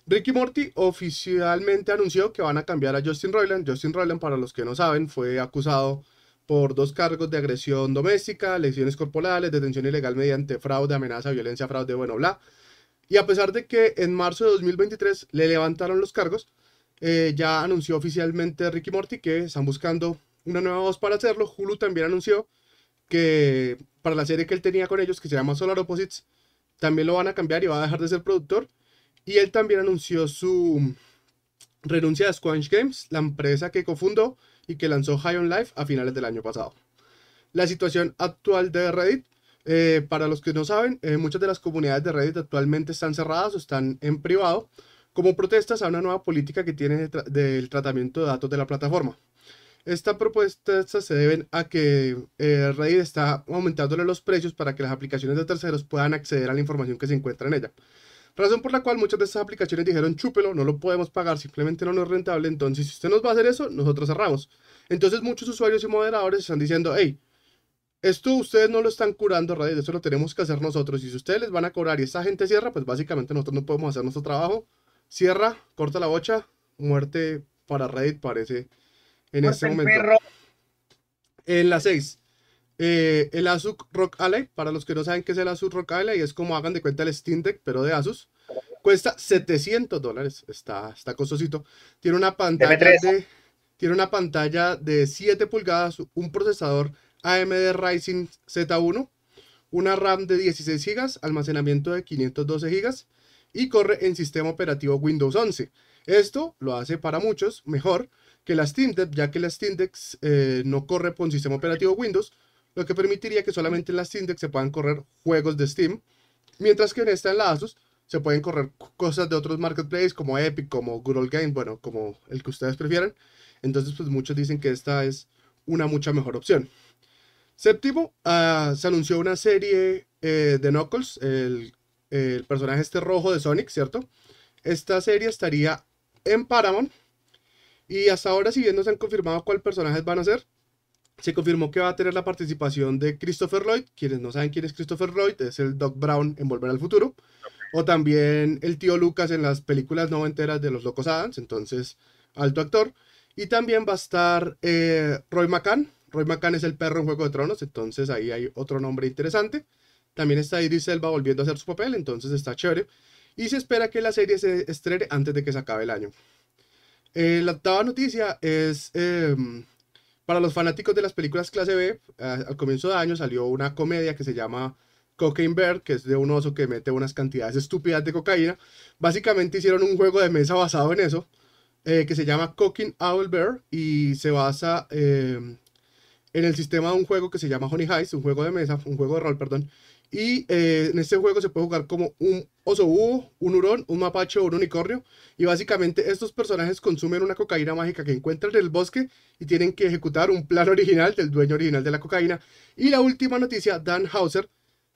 Ricky Morty oficialmente anunció que van a cambiar a Justin Roiland. Justin Roiland, para los que no saben, fue acusado por dos cargos de agresión doméstica, lesiones corporales, detención ilegal mediante fraude, amenaza, violencia, fraude, bueno, bla. Y a pesar de que en marzo de 2023 le levantaron los cargos, eh, ya anunció oficialmente Ricky Morty que están buscando una nueva voz para hacerlo. Hulu también anunció que para la serie que él tenía con ellos, que se llama Solar Opposites, también lo van a cambiar y va a dejar de ser productor. Y él también anunció su renuncia a Squanch Games, la empresa que cofundó y que lanzó High on Life a finales del año pasado. La situación actual de Reddit, eh, para los que no saben, eh, muchas de las comunidades de Reddit actualmente están cerradas o están en privado como protestas a una nueva política que tiene de tra- del tratamiento de datos de la plataforma. Esta propuesta se deben a que eh, Reddit está aumentándole los precios para que las aplicaciones de terceros puedan acceder a la información que se encuentra en ella. Razón por la cual muchas de estas aplicaciones dijeron chúpelo, no lo podemos pagar, simplemente no es rentable, entonces si usted nos va a hacer eso, nosotros cerramos. Entonces muchos usuarios y moderadores están diciendo, hey, esto ustedes no lo están curando, Reddit, eso lo tenemos que hacer nosotros. Y si ustedes les van a cobrar y esta gente cierra, pues básicamente nosotros no podemos hacer nuestro trabajo. Cierra, corta la bocha, muerte para Reddit parece en este Muerte el momento. perro. En la 6, eh, el Asus Rock Ally, para los que no saben qué es el Asus Rock Ally, es como hagan de cuenta el Steam Deck, pero de Asus. Cuesta 700 dólares, está, está costosito. Tiene una pantalla M3. de, tiene una pantalla de 7 pulgadas, un procesador AMD Ryzen Z1, una RAM de 16 GB, almacenamiento de 512 GB y corre en sistema operativo Windows 11. Esto lo hace para muchos mejor que la Steam Deck, ya que la Steam Deck eh, no corre con sistema operativo Windows, lo que permitiría que solamente en la Steam Deck se puedan correr juegos de Steam, mientras que en esta en la Asus se pueden correr cosas de otros marketplaces como Epic, como Good Old Game, bueno, como el que ustedes prefieran. Entonces, pues muchos dicen que esta es una mucha mejor opción. Séptimo, ah, se anunció una serie eh, de Knuckles, el, personaje este rojo de Sonic, ¿cierto? Esta serie estaría en Paramount. Y hasta ahora, si bien no se han confirmado cuál personajes van a ser, se confirmó que va a tener la participación de Christopher Lloyd. Quienes no saben quién es Christopher Lloyd, es el Doc Brown en Volver al Futuro. O también el tío Lucas en las películas noventeras de los Locos Adams, entonces alto actor. Y también va a estar eh, Roy McCann. Roy McCann es el perro en Juego de Tronos, entonces ahí hay otro nombre interesante. También está Idris Elba volviendo a hacer su papel, entonces está chévere. Y se espera que la serie se estrene antes de que se acabe el año. Eh, la octava noticia es eh, para los fanáticos de las películas clase B. eh, al comienzo de año salió una comedia que se llama Cocaine Bear, que es de un oso que mete unas cantidades estúpidas de cocaína. Básicamente hicieron un juego de mesa basado en eso, eh, que se llama Cocaine Owl Bear y se basa eh, en el sistema de un juego que se llama Honey Heist, un juego de mesa, un juego de rol, perdón. Y eh, en este juego se puede jugar como un oso búho, un hurón, un mapache o un unicornio. Y básicamente estos personajes consumen una cocaína mágica que encuentran en el bosque y tienen que ejecutar un plan *laughs* original del dueño original de la cocaína. Y la última noticia, Dan Hauser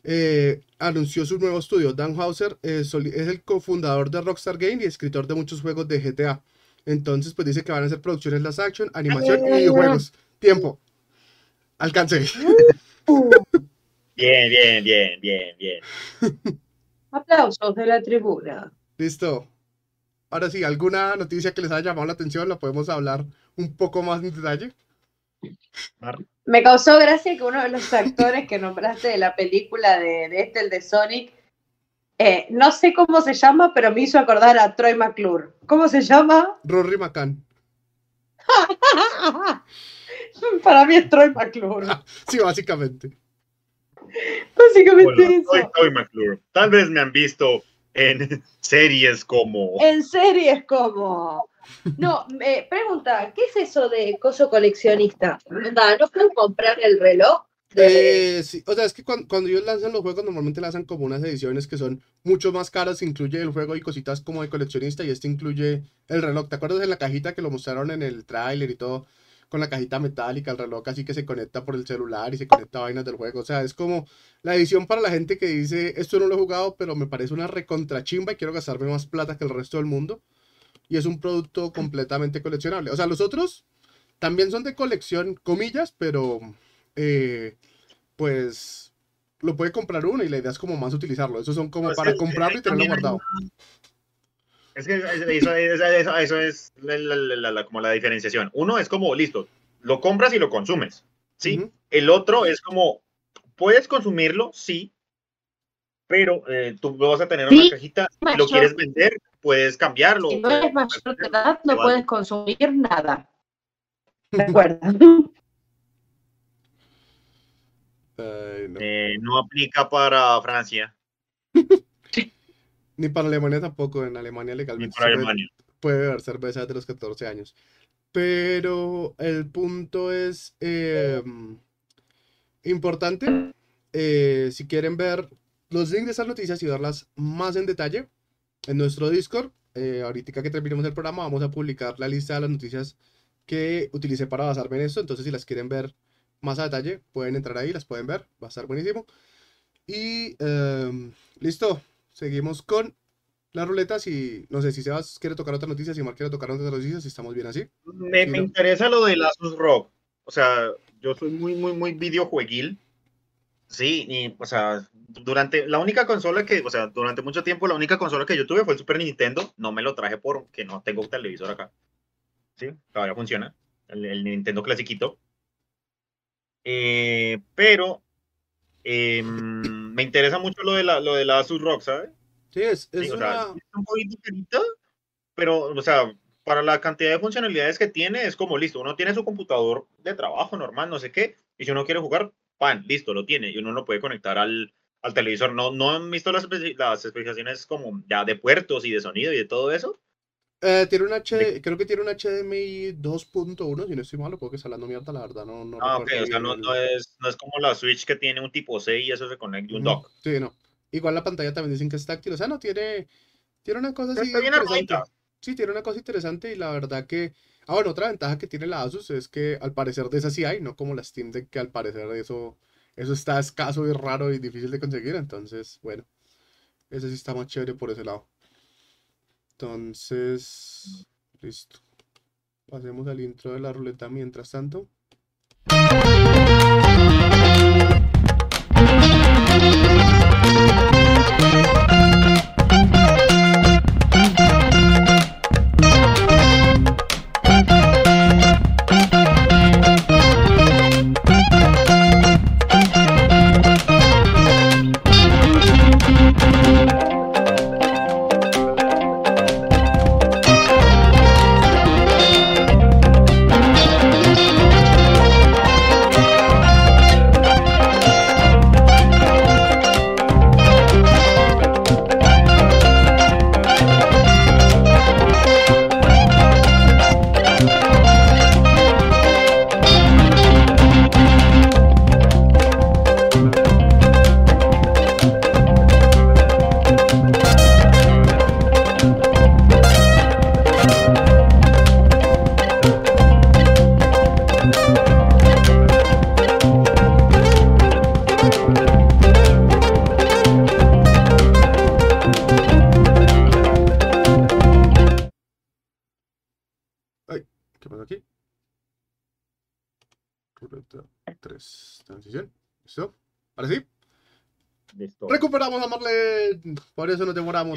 eh, anunció su nuevo estudio. Dan Hauser eh, es el cofundador de Rockstar Game y escritor de muchos juegos de GTA. Entonces, pues dice que van a hacer producciones las action, animación y videojuegos. Tiempo. Alcance. Bien, bien, bien, bien, bien. *laughs* Aplausos de la tribuna. Listo. Ahora sí, ¿alguna noticia que les haya llamado la atención? La podemos hablar un poco más en detalle. Me causó gracia que uno de los actores que nombraste de la película de, de este, el de Sonic, eh, no sé cómo se llama, pero me hizo acordar a Troy McClure. ¿Cómo se llama? Rory McCann. *laughs* *laughs* Para mí es Troy McClure. *laughs* Sí, básicamente. Básicamente Hola, soy eso. Toy McClure. Tal vez me han visto en *laughs* series como. En series como. No, me pregunta, ¿qué es eso de coso coleccionista? ¿No puedo comprar el reloj Eh, sí, o sea, es que cuando, cuando ellos lanzan los juegos, normalmente lanzan como unas ediciones que son mucho más caras, incluye el juego y cositas como de coleccionista, y este incluye el reloj. ¿Te acuerdas de la cajita que lo mostraron en el tráiler y todo? Con la cajita metálica, el reloj así que se conecta por el celular y se conecta a vainas del juego. O sea, es como la edición para la gente que dice, esto no lo he jugado, pero me parece una recontrachimba y quiero gastarme más plata que el resto del mundo. Y es un producto completamente coleccionable. O sea, los otros también son de colección, comillas, pero eh, pues lo puede comprar uno y la idea es como más utilizarlo. Esos son como Pues para comprarlo y tenerlo guardado. Es que eso, eso- eso- eso es la- la- la- la- como la diferenciación. Uno es como, listo, lo compras y lo consumes, ¿sí? El otro es como, puedes consumirlo, sí, pero eh, tú vas a tener Sí, una cajita, si lo mayor. quieres vender, puedes cambiarlo. Si no puedes- eres mayor de edad, no puedes consumir nada. Recuerda. *laughs* Ay, no. Eh, no aplica para Francia *laughs* Ni para Alemania tampoco. En Alemania ni legalmente para se puede- Alemania. puede beber cerveza desde los 14 años. Pero el punto es eh, importante. eh, si quieren ver los links de esas noticias y verlas más en detalle en nuestro Discord, eh, ahorita que terminemos el programa, vamos a publicar la lista de las noticias que utilicé para basarme en esto. Entonces, si las quieren ver más a detalle, pueden entrar ahí, las pueden ver. Va a estar buenísimo. Y em, listo. Seguimos con la ruleta. Si no sé si Sebas quiere tocar otra noticia, si Mar quiere tocar otra noticia, si estamos bien así. Me, me ¿no? interesa lo del Asus ROG. O sea, yo soy muy, muy, muy videojueguil. Sí, y, o sea, durante la única consola que, o sea, durante mucho tiempo la única consola que yo tuve fue el Super Nintendo. No me lo traje porque no tengo televisor acá. Sí, todavía funciona. El, el Nintendo clasiquito. Eh, pero eh, me interesa mucho lo de la, lo de la Asus ROG, ¿sabes? Sí, es, es Sí, o sea, una. es un poquito carita, pero, o sea, para la cantidad de funcionalidades que tiene, es como listo. Uno tiene su computador de trabajo normal, no sé qué, y si uno quiere jugar, pan, listo, lo tiene, y uno lo puede conectar al, al televisor. No, no han visto las, las especificaciones como ya de puertos y de sonido y de todo eso. Eh, tiene un H, creo que tiene un HDMI 2.1, si no estoy mal, puedo que está hablando mierda, la verdad, no, no Ah, ok, o sea, no, no es, no es como la Switch que tiene un tipo C y eso se conecta un dock. Sí, no. Igual la pantalla también dicen que es táctil, o sea, no tiene, tiene una cosa así Está bien interesante. Sí, tiene una cosa interesante y la verdad que... Ah, bueno, otra ventaja que tiene la Asus es que al parecer de esas sí hay, no como la Steam Deck, que al parecer eso, eso está escaso y raro y difícil de conseguir, entonces, bueno, ese sí está más chévere por ese lado. Entonces, listo. Pasemos al intro de la ruleta mientras tanto.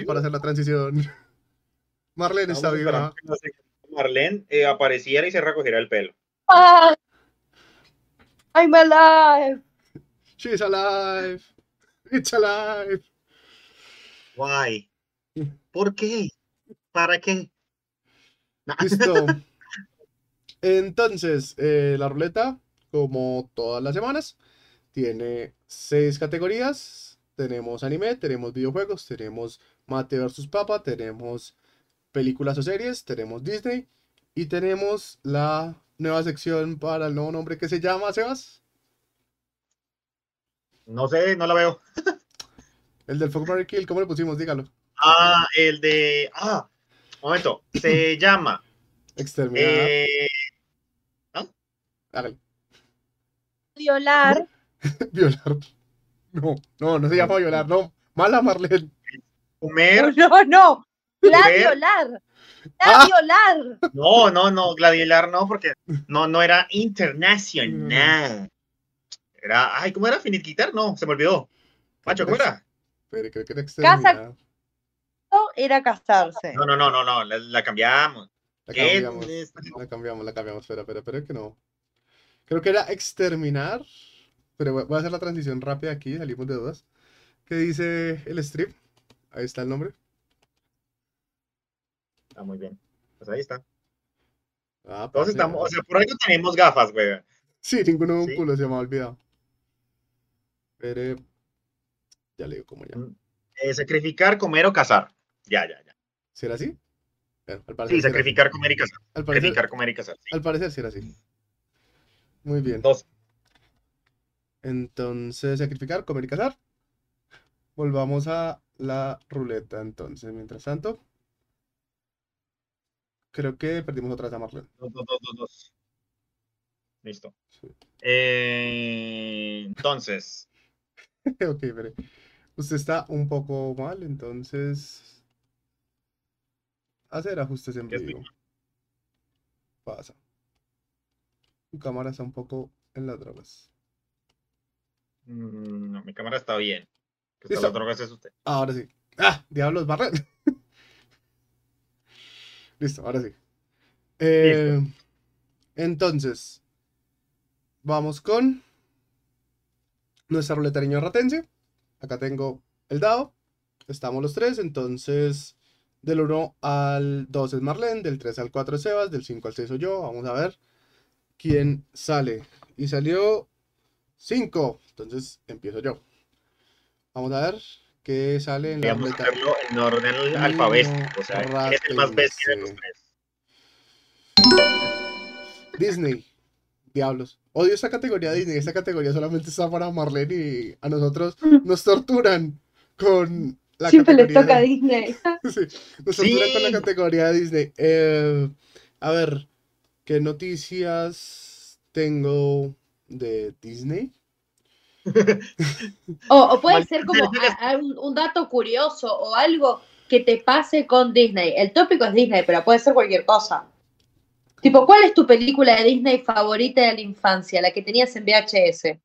Para hacer la transición. *laughs* Marlene está viva. Marlene eh, apareciera y se recogiera el pelo. Ah, I'm alive. She's alive. It's alive. Why? ¿Por qué? ¿Para qué? Listo. *laughs* Entonces, eh, la ruleta, como todas las semanas, tiene seis categorías. Tenemos anime, tenemos videojuegos, tenemos Mate versus Papa, tenemos películas o series, tenemos Disney y tenemos la nueva sección para el nuevo nombre que se llama Sebas. No sé, no la veo. El del Fuck Mary Kill, ¿cómo le pusimos? Dígalo. Ah, el de. Ah, un momento. Se *laughs* llama. Exterminar. eh, Hágale. Violar. *laughs* Violar. No, no, no se llama violar, no. Mala Marlene. Comer. No, no. La Ah. violar. No, no, no. Gladilar no, porque no, no era internacional. Era. Ay, ¿cómo era? Finiquitar? No, se me olvidó. Macho, ¿cómo era? Pero creo que era exterminar. No, Era casarse. No, no, no, no, no. La, la cambiamos. La cambiamos. La cambiamos, la cambiamos. Espera, espera, espera que no. Creo que era exterminar. Pero voy a hacer la transición rápida aquí, salimos de dudas. ¿Qué dice el strip? Ahí está el nombre. Ah, muy bien. Pues ahí está. Ah, Todos parce, estamos, o sea, por algo tenemos gafas, güey. Sí, ninguno de un Sí. culo se me ha olvidado. Pero ya le digo cómo ya. Mm. Eh, sacrificar, comer o cazar. Ya, ya, ya. ¿Será así? Bueno, al parecer Sí, así. sacrificar, comer y cazar. Al parecer, Sacrificar, comer y cazar. sí. al parecer sí era así. Muy bien. Dos. Entonces, sacrificar, comer y cazar. Volvamos a la ruleta. Entonces, mientras tanto, creo que perdimos otra vez a Marlene. Dos, dos, dos, dos, dos. Listo. Sí. Eh, entonces, *laughs* ok, pero usted está un poco mal, entonces hacer ajustes en vivo. Pasa. Tu cámara está un poco en las drogas. mm, no, mi cámara está bien. Que Listo. está las drogas es usted. Ahora sí. ¡Ah! Diablos, Marlene. *laughs* Listo, ahora sí. Eh, entonces, vamos con nuestra ruleta niño ratense. Acá tengo el dado. Estamos los tres, entonces del 1 al 2 es Marlene, del 3 al 4 es Sebas, del 5 al 6 soy yo. Vamos a ver quién sale. Y salió 5, entonces empiezo yo. Vamos a ver qué sale en la Vamos a ruleta. hacerlo en orden Niño alfabético. O sea, ¿quién es el más bestia de los tres? Disney. Diablos. Odio esta categoría Disney. Esta categoría solamente está para Marlene y a nosotros nos torturan con la Siempre le categoría toca a de- Disney. *laughs* Sí, nos torturan con la categoría de Disney. Eh, a ver, ¿qué noticias tengo de Disney? O, o puede Mal- ser como a- a un, un dato curioso o algo que te pase con Disney. El tópico es Disney, pero puede ser cualquier cosa. Tipo, ¿cuál es tu película de Disney favorita de la infancia? La que tenías en VHS.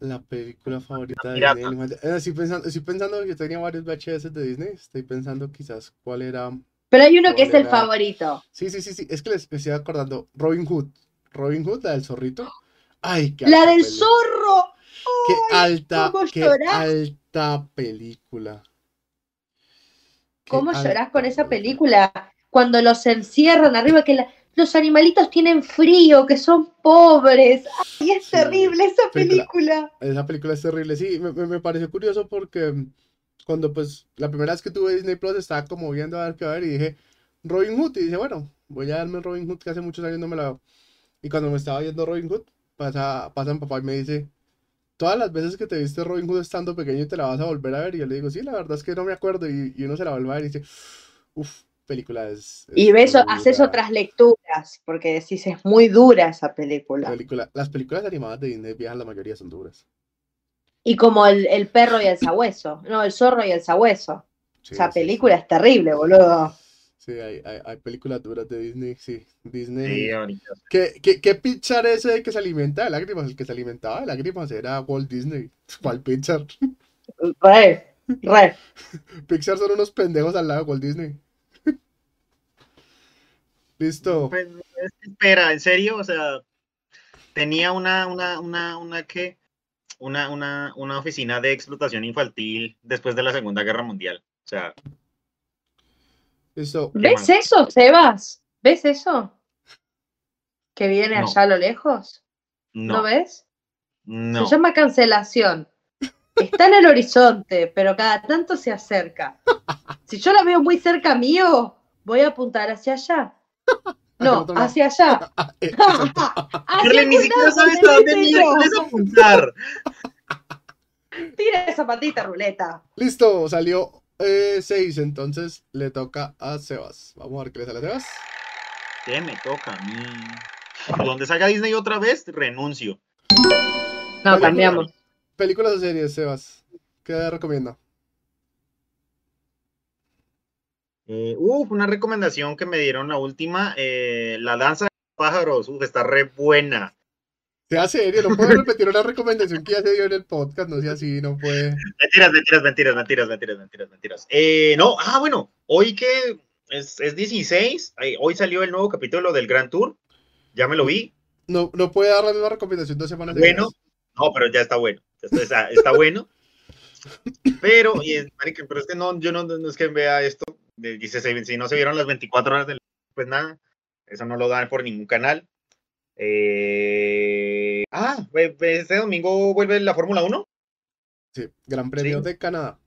La película favorita de Pirata. Disney. Eh, estoy pensando, estoy pensando, yo tenía varios VHS de Disney. Estoy pensando quizás cuál era. Pero hay uno que es ¿Cuál el favorito. Sí, sí, sí, sí. Es que les me estoy acordando. Robin Hood. Robin Hood, la del zorrito. Ay, qué La del zorro. Qué alta, cómo qué llorás. alta película. Qué ¿Cómo llorás con esa película? Cuando los encierran arriba, que la- los animalitos tienen frío, que son pobres. Ay, es Sí, terrible esa película. película. Esa película es terrible. Sí, me, me- me pareció curioso porque mm, cuando pues la primera vez que tuve Disney Plus estaba como viendo a ver qué ver y dije Robin Hood y dije, bueno, voy a darme Robin Hood que hace muchos años no me la veo. Y cuando me estaba viendo Robin Hood, pasa, pasa mi papá y me dice, todas las veces que te viste Robin Hood estando pequeño te la vas a volver a ver. Y yo le digo, sí, la verdad es que no me acuerdo. Y, y uno se la vuelve a ver y dice, uff, película es... Y es ves, haces dura". otras lecturas, porque decís, es muy dura esa película. Película, las películas animadas de Disney viejas, la mayoría son duras. Y como el, el perro y el sabueso. No, el zorro y el sabueso. Sí, Esa sí, sí. película es terrible, boludo. Sí, hay, hay, hay películas duras de Disney, sí. Disney. Sí, ahorita. ¿Qué, qué, qué Pixar es ese que se alimenta de lágrimas? El que se alimentaba de lágrimas era Walt Disney. *laughs* ¿Cuál Pixar? Re, re. Pixar son unos pendejos al lado de Walt Disney. *laughs* Listo. Pues, es que espera, en serio, o sea, tenía una, una, una, una, ¿qué? Una, una, una oficina de explotación infantil después de la Segunda Guerra Mundial. O sea, Listo. ¿Ves eso, Sebas? ¿Ves eso? Que viene No. allá a lo lejos. ¿No, ves? no. Se llama cancelación. Está en el horizonte, pero cada tanto se acerca. *laughs* Si yo la veo muy cerca mío, voy a apuntar hacia allá. *laughs* No, hacia allá. *laughs* Ah, eh, Hacia ni siquiera sabes a dónde miércoles apuntar. tira esa patita, ruleta. Listo, salió 6, entonces le toca a Sebas. Vamos a ver qué le sale a Sebas. ¿Qué me toca a mí? Donde salga Disney otra vez, renuncio. No, cambiamos. Películas o series, Sebas. ¿Qué recomienda? Eh, uf, una recomendación que me dieron la última, eh, La danza de los pájaros, uf, está re buena. Sea serio, no puedo repetir una recomendación que ya se dio en el podcast, no sea así, no puede. Mentiras, mentiras, mentiras, mentiras, mentiras, mentiras, mentiras. Eh, no, ah, bueno, hoy que es, es 16, eh, hoy salió el nuevo capítulo del Grand Tour, ya me lo vi. No, no puede dar la misma recomendación dos semanas Bueno, no, pero ya está bueno, está, está- bueno. Pero, y es, marica, pero es que no, yo no, no es que vea esto, dice, si no se vieron las 24 horas del, pues nada, eso no lo dan por ningún canal. Eh, ah, ve- ve, este domingo vuelve la Fórmula 1. Sí, Gran Premio Sí. de Canadá.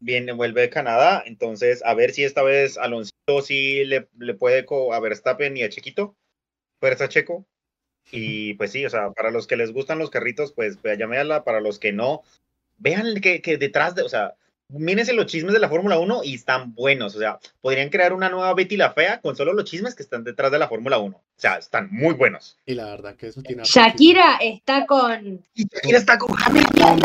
Viene, vuelve de Canadá, entonces a ver si esta vez Alonso sí le, le puede a Verstappen y a Chequito, fuerza Checo. Y *laughs* pues sí, o sea, para los que les gustan los carritos, pues véanla, para los que no, vean que, que detrás de, o sea, mírense los chismes de la Fórmula 1 y están buenos, o sea, podrían crear una nueva Betty la Fea con solo los chismes que están detrás de la Fórmula 1, o sea, están muy buenos. Y la verdad que eso tiene. Shakira está con. Y Shakira está con Hamilton.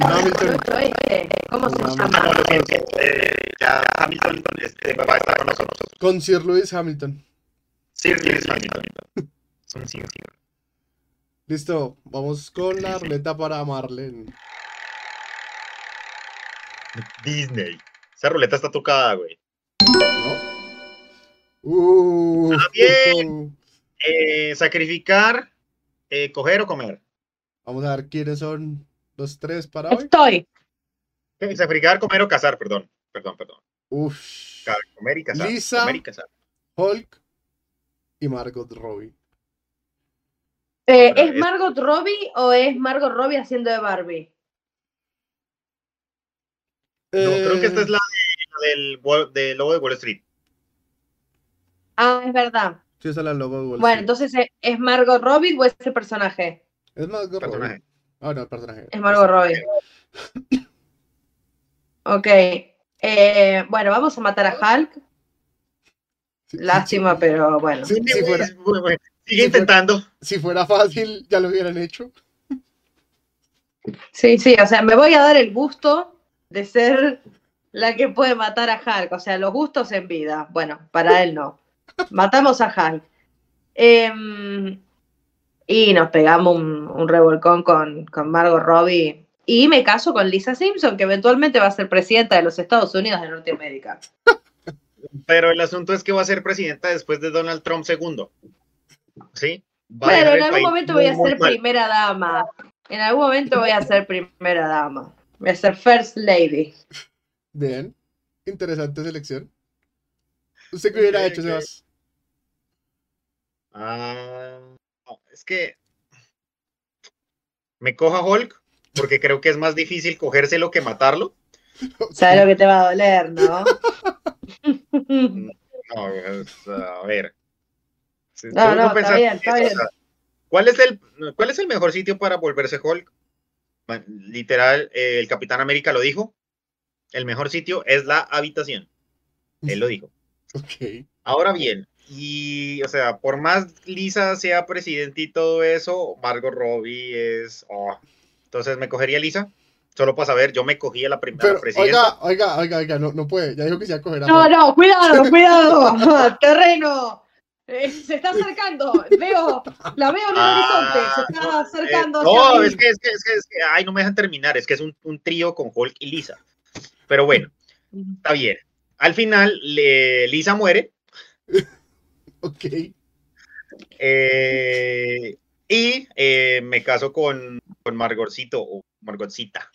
Este, ¿Cómo se Con Ah, llama? no, lo siento, eh, ya Hamilton este, va a estar con nosotros. Con Sir Lewis Hamilton. Sir Lewis Hamilton. Son. Listo, vamos con la ruleta para Marlene. Disney. Esa ruleta está tocada, güey. ¿No? Uh, Ah, bien. Eh, sacrificar, eh, coger o comer. Vamos a ver quiénes son los tres para hoy. Estoy. Eh, Sacrificar, comer o cazar, perdón. Perdón, perdón. Uf. Comer y cazar. Lisa. Comer y cazar. Hulk y Margot Robbie. Eh, Pero ¿Es es- Margot Robbie o es Margot Robbie haciendo de Barbie? No, creo que esta Eh, es la, de- la del, del lobo de Wall Street. Ah, es verdad. Sí, esa es la logo de Wall Bueno, Street. entonces ¿es- ¿es Margot Robbie o es ese personaje? Es Margot Personaje. Robbie. Ah, no, el personaje. Es Margot Robbie. *coughs* Ok. Eh, bueno, vamos a matar a Hulk. Sí, sí, Lástima, *laughs* pero bueno. sí, si, fuera, Bueno, bueno, Sigue si fuera- intentando. si fuera fácil, ya lo hubieran hecho. Sí, sí, o sea, me voy a dar el gusto de ser la que puede matar a Hulk. O sea, los gustos en vida. Bueno, para él no. Matamos a Hulk. Em, y nos pegamos un, un revolcón con, con Margot Robbie. Y me caso con Lisa Simpson, que eventualmente va a ser presidenta de los Estados Unidos de Norteamérica. Pero el asunto es que va a ser presidenta después de Donald Trump segundo. ¿Sí? Va Bueno, en algún momento voy a ser mal. primera dama. En algún momento voy a ser primera dama. Voy a ser first lady. Bien. Interesante selección. ¿Usted qué hubiera hecho. Sebas? Ah, no, es que me coja Hulk porque creo que es más difícil cogérselo que matarlo. *laughs* ¿Sabes lo que te va a doler, no? *laughs* No, es, a ver. Si No, no, está bien, en está o bien. sea, ¿Cuál es el cuál es el mejor sitio para volverse Hulk? Literal, eh, el Capitán América lo dijo. El mejor sitio es la habitación. Él lo dijo. *laughs* Ok. Ahora bien, y o sea, por más Lisa sea presidente y todo eso, Margot Robbie es. oh. Entonces me cogería Lisa, solo para saber, yo me cogí a la primera Pero, presidenta. oiga, oiga, oiga, oiga, no, no puede. Ya dijo que se va a coger a No, no, cuidado, *laughs* cuidado. *laughs* Terreno. Eh, *laughs* se está acercando. Veo, la veo en el Ah, horizonte. Se está no, acercando. eh, no, es que, es que, es que, es que, ay, no me dejan terminar, es que es un, un trío con Hulk y Lisa. Pero bueno, está bien. Al final, le- Lisa muere *laughs* Ok. eh, y eh, me caso con, con Margotcito o Margotcita.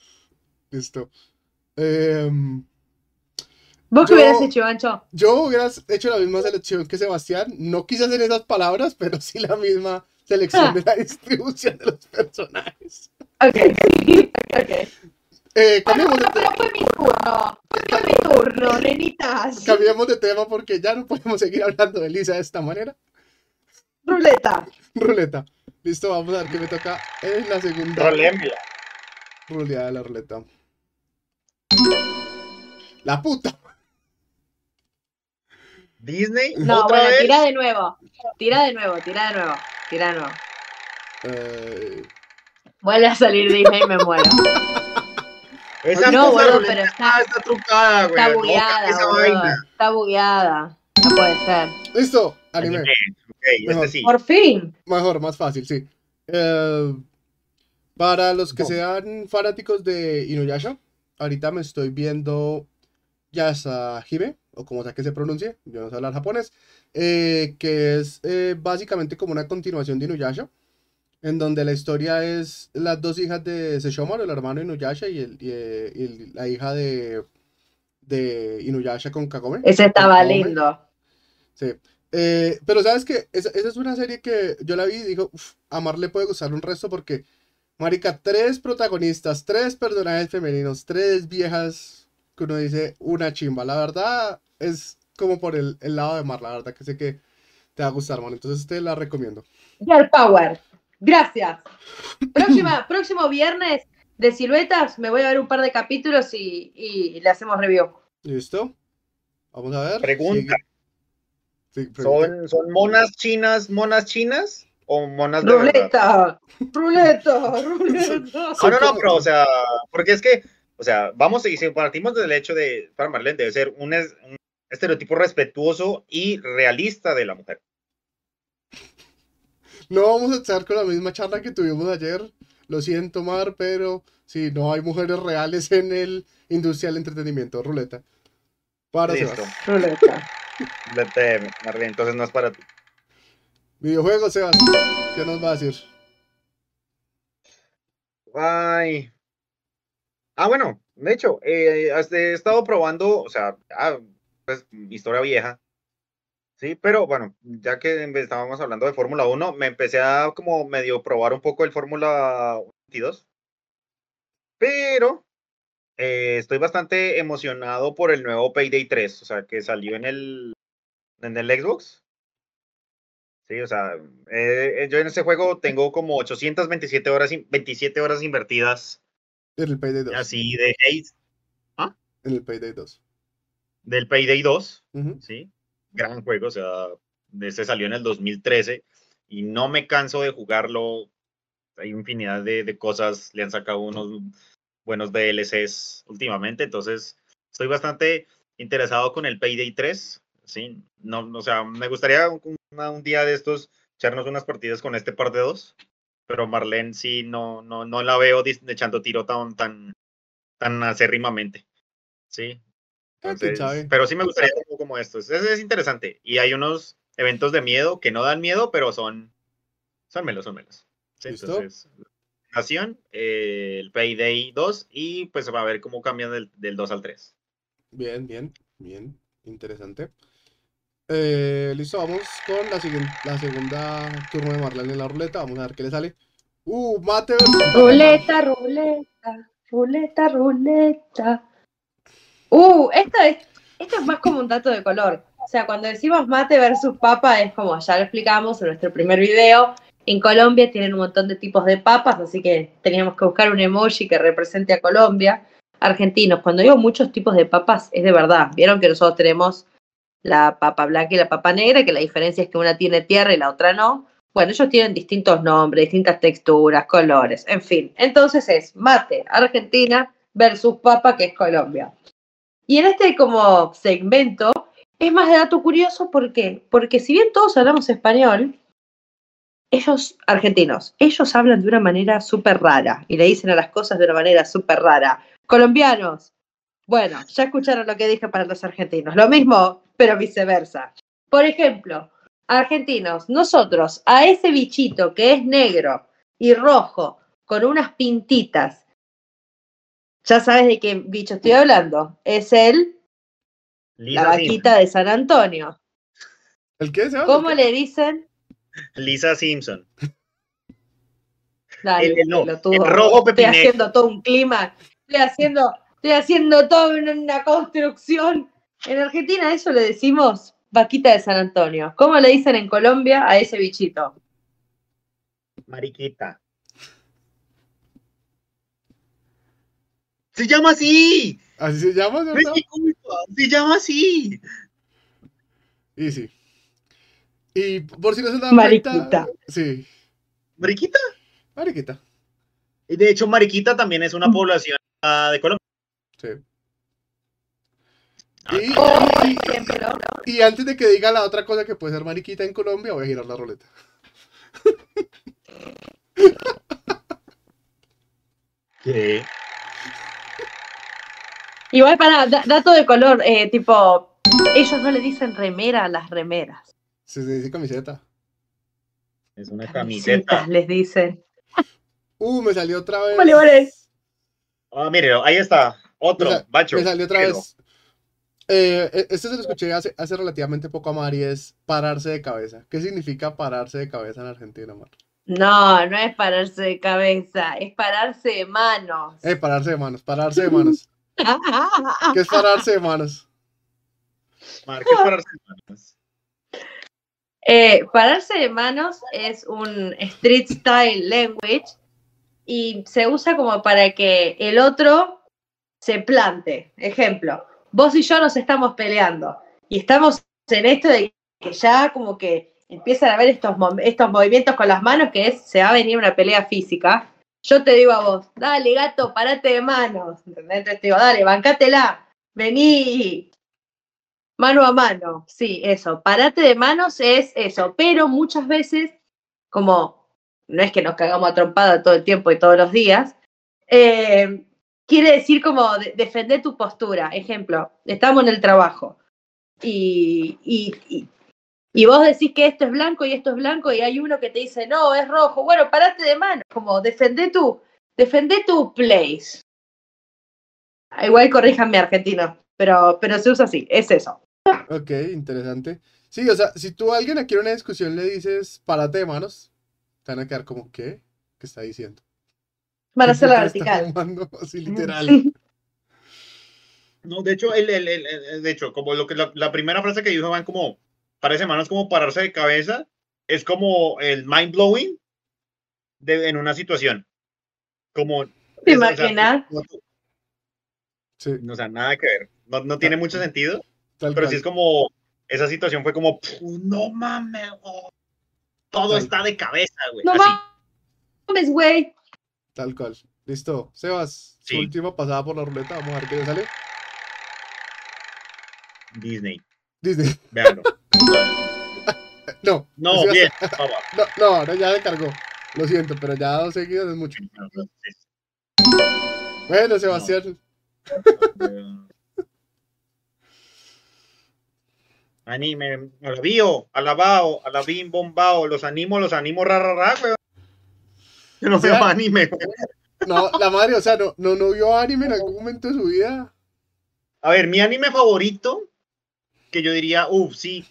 Listo. Em, ¿Vos qué hubieras hecho, Ancho? yo hubiera hecho la misma selección que Sebastián. No quise hacer esas palabras, pero sí la misma selección de la distribución de los personajes. Ok. ok. Eh, Bueno, cambiemos, de pero, pero te- fue mi turno. Fue mi turno, nenitas. cambiemos de tema porque ya no podemos seguir hablando de Lisa de esta manera. Ruleta. Ruleta. Listo, vamos a ver qué me toca en la segunda Rolémela. ruleada de la ruleta. La puta. Disney. No, ¿Otra bueno, vez? tira de nuevo. Tira de nuevo, tira de nuevo. Tira de nuevo. Eh, Vuelve a salir Disney y me muero. Esa No, boludo, pero está- está trucada, güey. Está bugueada, esa boludo. vaina. Está bugueada. No puede ser. listo, anime. Anime. Ok, Mejor. este sí. Por fin. Mejor, más fácil, sí. Eh, para los que No. sean fanáticos de Inuyasha, ahorita me estoy viendo Yasahime, o como sea que se pronuncie, yo no sé hablar japonés, eh, que es eh, básicamente como una continuación de Inuyasha, en donde la historia es las dos hijas de Sesshomaru, el hermano de Inuyasha, y, el, y, eh, y la hija de, de Inuyasha con Kagome. Ese estaba Kagome. lindo. Sí. Eh, pero sabes que esa, esa es una serie que yo la vi y digo, "Uf, a Mar le puede gustar un resto porque, marica, tres protagonistas, tres personajes femeninos, tres viejas que uno dice una chimba. La verdad es como por el, el lado de Mar, la verdad que sé que te va a gustar, man. Entonces te la recomiendo. Girl Power. Gracias. *laughs* Próxima, próximo viernes de siluetas me voy a ver un par de capítulos y, y le hacemos review. ¿Listo? Vamos a ver. Pregunta. Sí, pregunta. ¿Son, ¿Son monas chinas, monas chinas? ¿O monas de verdad? Ruleta, ruleta, ruleta. No, no, no, pero, o sea, porque es que, o sea, vamos y si partimos del hecho de, para Marlene, debe ser un, es- un estereotipo respetuoso y realista de la mujer. No vamos a estar con la misma charla que tuvimos ayer. Lo siento, Mar, pero sí, no hay mujeres reales en el industrial entretenimiento. Ruleta. Para Listo. Ruleta. Vete, Marlene, entonces no es para ti. Videojuegos, Sebas. ¿Qué nos va a decir? Ay. Ah, bueno, de hecho, eh, he estado probando, o sea, ah, pues historia vieja. Sí, pero bueno, ya que estábamos hablando de Fórmula 1, me empecé a como medio probar un poco el Fórmula 22. Pero eh, estoy bastante emocionado por el nuevo Payday 3, o sea, que salió en el, en el Xbox. Sí, o sea, eh, yo en ese juego tengo como 827 horas, in- 27 horas invertidas En el Payday 2. así de hate En el Payday 2. Del Payday 2, Ujú. ¿sí? Gran juego, o sea, ese salió en el 2013 y no me canso de jugarlo. Hay infinidad de, de cosas, le han sacado unos buenos DLCs últimamente, entonces estoy bastante interesado con el Payday 3, ¿sí? No, o sea, me gustaría un, un día de estos echarnos unas partidas con este par de dos, pero Marlene sí no, no, no la veo echando tiro tan, tan, tan acérrimamente, ¿sí? Ah, Entonces, pero sí me gustaría algo como estos. Es, es interesante. Y hay unos eventos de miedo que no dan miedo, pero son, son melos, son melos. Sí, ¿Listo? entonces, Nación, eh, el Payday 2 y pues va a ver cómo cambian del, del 2 al 3. Bien, bien, bien. Interesante. Eh, listo, vamos con la, siguiente, la segunda turno de Marlene en la ruleta. Vamos a ver qué le sale. Uh, mate Ruleta, ruleta, ruleta, ruleta. Uh, esto es, esto es más como un dato de color. O sea, cuando decimos mate versus papa, es como ya lo explicamos en nuestro primer video. En Colombia tienen un montón de tipos de papas, así que teníamos que buscar un emoji que represente a Colombia. Argentinos, cuando digo muchos tipos de papas, es de verdad. Vieron que nosotros tenemos la papa blanca y la papa negra, que la diferencia es que una tiene tierra y la otra no. Bueno, ellos tienen distintos nombres, distintas texturas, colores, en fin. Entonces es mate, Argentina versus papa, que es Colombia. Y en este como segmento es más de dato curioso, ¿por qué? Porque si bien todos hablamos español, ellos, argentinos, ellos hablan de una manera súper rara y le dicen a las cosas de una manera súper rara. Colombianos, bueno, ya escucharon lo que dije para los argentinos. Lo mismo, pero viceversa. Por ejemplo, argentinos, nosotros a ese bichito que es negro y rojo con unas pintitas, ya sabes de qué bicho estoy hablando. Es el, la vaquita de San Antonio. ¿El qué, Sebas? ¿Cómo le dicen? Lisa Simpson. Dale, El- el no, pelotudo. el rojo Estoy pepinero. haciendo todo un clima, estoy haciendo, estoy haciendo toda una, una construcción. En Argentina a eso le decimos vaquita de San Antonio. ¿Cómo le dicen en Colombia a ese bichito? Mariquita. Se llama así. Así se llama, No es ¿verdad? mi culpa, se llama así. Y sí. Y por si no se dan Mariquita. cuenta. Sí, Mariquita. Mariquita. Y de hecho, Mariquita también es una población ah, de Colombia. Sí. Ah, Y, y- y antes de que diga la otra cosa que puede ser mariquita en Colombia, voy a girar la roleta. ¿Qué? Igual para da- dato de color, eh, tipo, ellos no le dicen remera a las remeras. Se dice camiseta. Es una Camisetas camiseta. les dicen. Uh, me salió otra vez. Vale, vale. Ah, mire, ahí está. Otro, Me Bacho. Me salió otra vez. Eh, e- este se lo escuché hace, hace relativamente poco a Mari, es pararse de cabeza. ¿Qué significa pararse de cabeza en Argentina, Mar? No, no es pararse de cabeza, es pararse de manos. Eh, pararse de manos, pararse de manos. *laughs* ¿Qué es pararse de manos? Mar, ¿qué pararse de manos? Eh, pararse de manos es un street style language y se usa como para que el otro se plante. Ejemplo, vos y yo nos estamos peleando y estamos en esto de que ya como que empiezan a haber estos, estos movimientos con las manos que es, se va a venir una pelea física. Yo te digo a vos, dale gato, parate de manos. Entonces te digo, dale, bancátela, vení, Mano a mano, sí, eso. Parate de manos es eso, pero muchas veces, como no es que nos cagamos a todo el tiempo y todos los días, eh, quiere decir como de- defender tu postura. Ejemplo, estamos en el trabajo y, y- y vos decís que esto es blanco y esto es blanco y hay uno que te dice, no, es rojo. Bueno, parate de manos, como defende tu, defende tu place. Ah, Igual corríjanme argentino, pero, pero se usa así, es eso. Ok, interesante. Sí, o sea, si tú a alguien aquí en una discusión le dices parate de manos, te van a quedar como, ¿qué? ¿Qué está diciendo? Para hacer la ¿Qué puta está vertical. fumando? *laughs* Así literal. No, de hecho, el, el- el- el- de hecho, como lo que la, la primera frase que dijo van como parece manos como pararse de cabeza, es como el mind blowing de, en una situación. Como ¿Te es- o sea, imaginas? no- Sí, no, o sea, nada que ver. No, no tiene mucho sentido, tal pero cual. sí es como esa situación fue como "Pfu, no mames, oh, todo Tal- está de cabeza, güey. No así. mames, güey. Tal cual. Listo. Sebas, su Sí. última pasada por la ruleta. Vamos a ver qué le sale. Disney, Disney. véanlo. *laughs* No. No, Sebas- bien, *laughs* papá. No, no, no, ya se cargó. Lo siento, pero ya dos seguidos es mucho. Bueno, Sebastián. *laughs* Anime, alabío, alabao, alabim, bombao, los animo, los animo, ra, ra, ra, weón. Yo no O sea, veo anime. No, la madre, o sea, no, no, no vio anime en algún momento de su vida. A ver, mi anime favorito, que yo diría, uff, sí,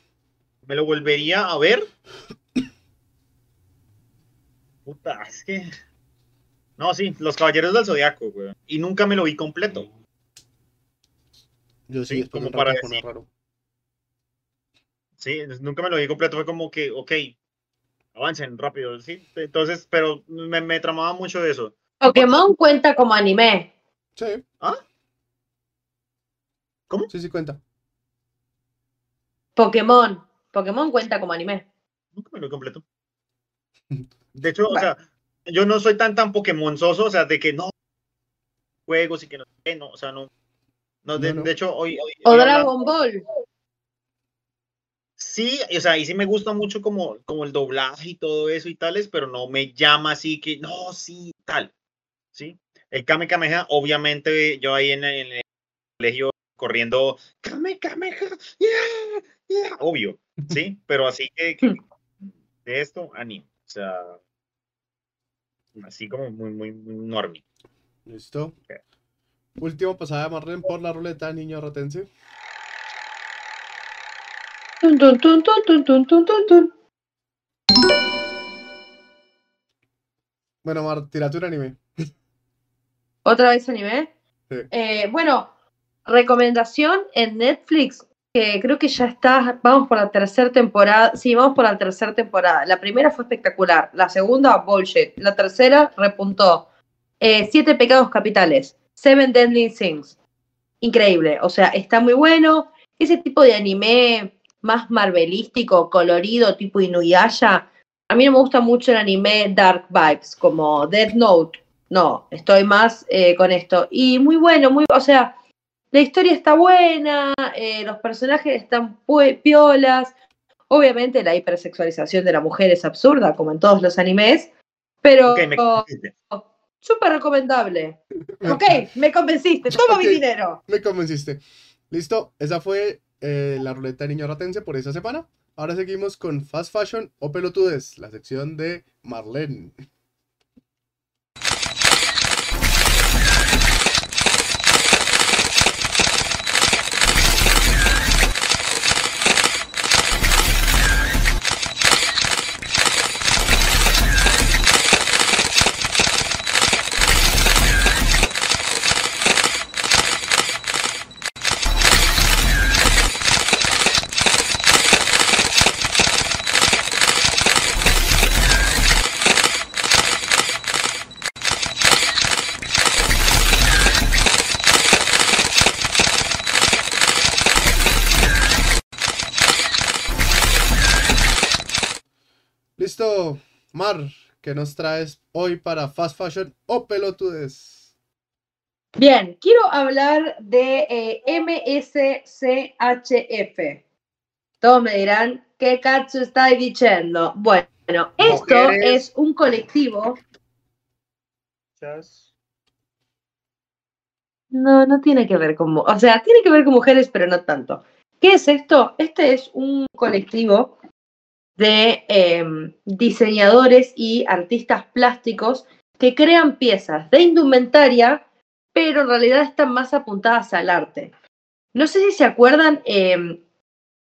me lo volvería a ver. Puta, es que. No, sí, Los Caballeros del Zodiaco, weón. Y nunca me lo vi completo. Yo sí, como para decir. raro. Sí, nunca me lo vi completo. Fue como que, ok, avancen rápido, sí. Entonces, pero me, me tramaba mucho eso. Pokémon cuenta como anime. Sí. ¿Ah? ¿Cómo? Sí, sí cuenta. Pokémon. Pokémon cuenta como anime. Nunca me lo completo. De hecho, o sea, yo no soy tan tan Pokémonzoso, o sea, de que no juegos y que no, sé, no o sea, no. No, de, No, no. de hecho, hoy. hoy- O Dragon Ball. Sí, o sea, y sí me gusta mucho como, como el doblaje y todo eso y tales, pero no me llama así que, no, sí, tal. ¿Sí? El Kame Kameha, obviamente, yo ahí en, el- en el colegio corriendo, Kame, Kame, yeah, yeah, obvio, ¿sí? *laughs* Pero así que, hmm. de esto, anime, o sea, así como muy, muy, muy normie. Listo. Okay. Último pasada, Marlene, por la ruleta, niño rotense. Dun, dun, dun, bueno, Mar, tiratura anime. ¿Otra vez anime? Sí. Eh, bueno, recomendación en Netflix, que creo que ya está, vamos por la tercera temporada, sí, vamos por la tercera temporada. La primera fue espectacular, la segunda, bullshit, la tercera repuntó. Eh, Siete pecados capitales, Seven Deadly Sins. increíble. O sea, está muy bueno. Ese tipo de anime más marvelístico, colorido, tipo Inuyasha. A mí no me gusta mucho el anime Dark Vibes, como Death Note. No, estoy más eh, con esto. Y muy bueno, muy, o sea, la historia está buena, eh, los personajes están piolas. Obviamente la hipersexualización de la mujer es absurda, como en todos los animes, pero súper recomendable. *laughs* Ok, me convenciste, toma mi dinero. Me convenciste. Listo, esa fue eh, la ruleta de niño ratense por esa semana. Ahora seguimos con Fast Fashion o Pelotudes, la sección de Marlene. Mar, ¿qué nos traes hoy para Fast Fashion o Pelotudes? Bien, quiero hablar de eh, MSCHF. Todos me dirán, ¿qué cazzo estáis diciendo? Bueno, esto es un colectivo. No, no tiene que ver con, o sea, tiene que ver con mujeres, pero no tanto. ¿Qué es esto? Este es un colectivo de em, diseñadores y artistas plásticos que crean piezas de indumentaria, pero en realidad están más apuntadas al arte. No sé si se acuerdan em,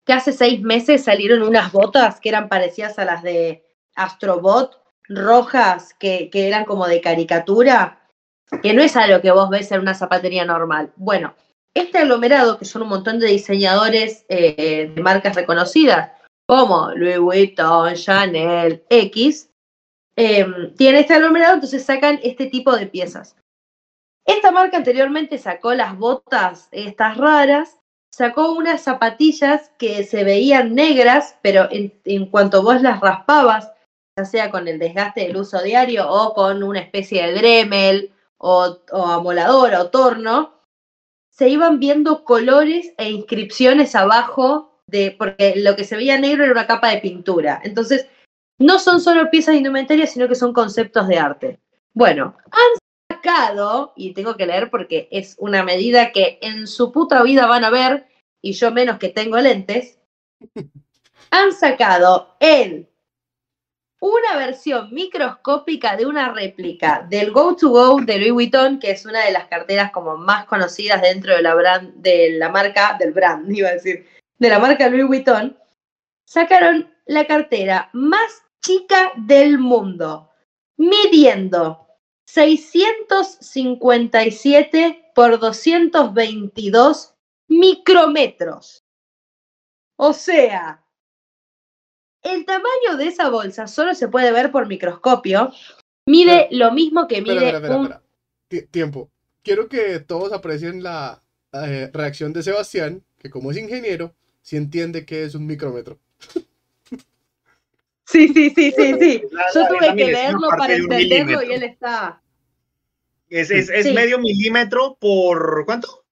que hace seis meses salieron unas botas que eran parecidas a las de Astrobot, rojas, que, eran como de caricatura, que no es algo que vos ves en una zapatería normal. Bueno, este aglomerado, que son un montón de diseñadores eh, de marcas reconocidas, como Louis Vuitton, Chanel, X, em, tiene este aglomerado, entonces sacan este tipo de piezas. Esta marca anteriormente sacó las botas, estas raras, sacó unas zapatillas que se veían negras, pero en, cuanto vos las raspabas, ya sea con el desgaste del uso diario o con una especie de Dremel o, o amolador o torno, se iban viendo colores e inscripciones abajo porque lo que se veía negro era una capa de pintura. Entonces, no son solo piezas de indumentaria, sino que son conceptos de arte. Bueno, han sacado, y tengo que leer porque es una medida que en su puta vida van a ver, y yo menos que tengo lentes, *laughs* han sacado el una versión microscópica de una réplica del Go to Go de Louis Vuitton, que es una de las carteras como más conocidas dentro de la, brand, de la marca, del brand, *laughs* iba a decir, de la marca Louis Vuitton, sacaron la cartera más chica del mundo, midiendo 657 por 222 micrómetros. O sea, el tamaño de esa bolsa solo se puede ver por microscopio. Mide lo mismo que mide un... Tiempo. Quiero que todos aprecien la eh, reacción de Sebastián, que como es ingeniero, si entiende que es un micrómetro. Sí, sí, sí, sí, sí. Yo tuve que leerlo para entenderlo y él está. Es, es, medio milímetro por ¿cuánto?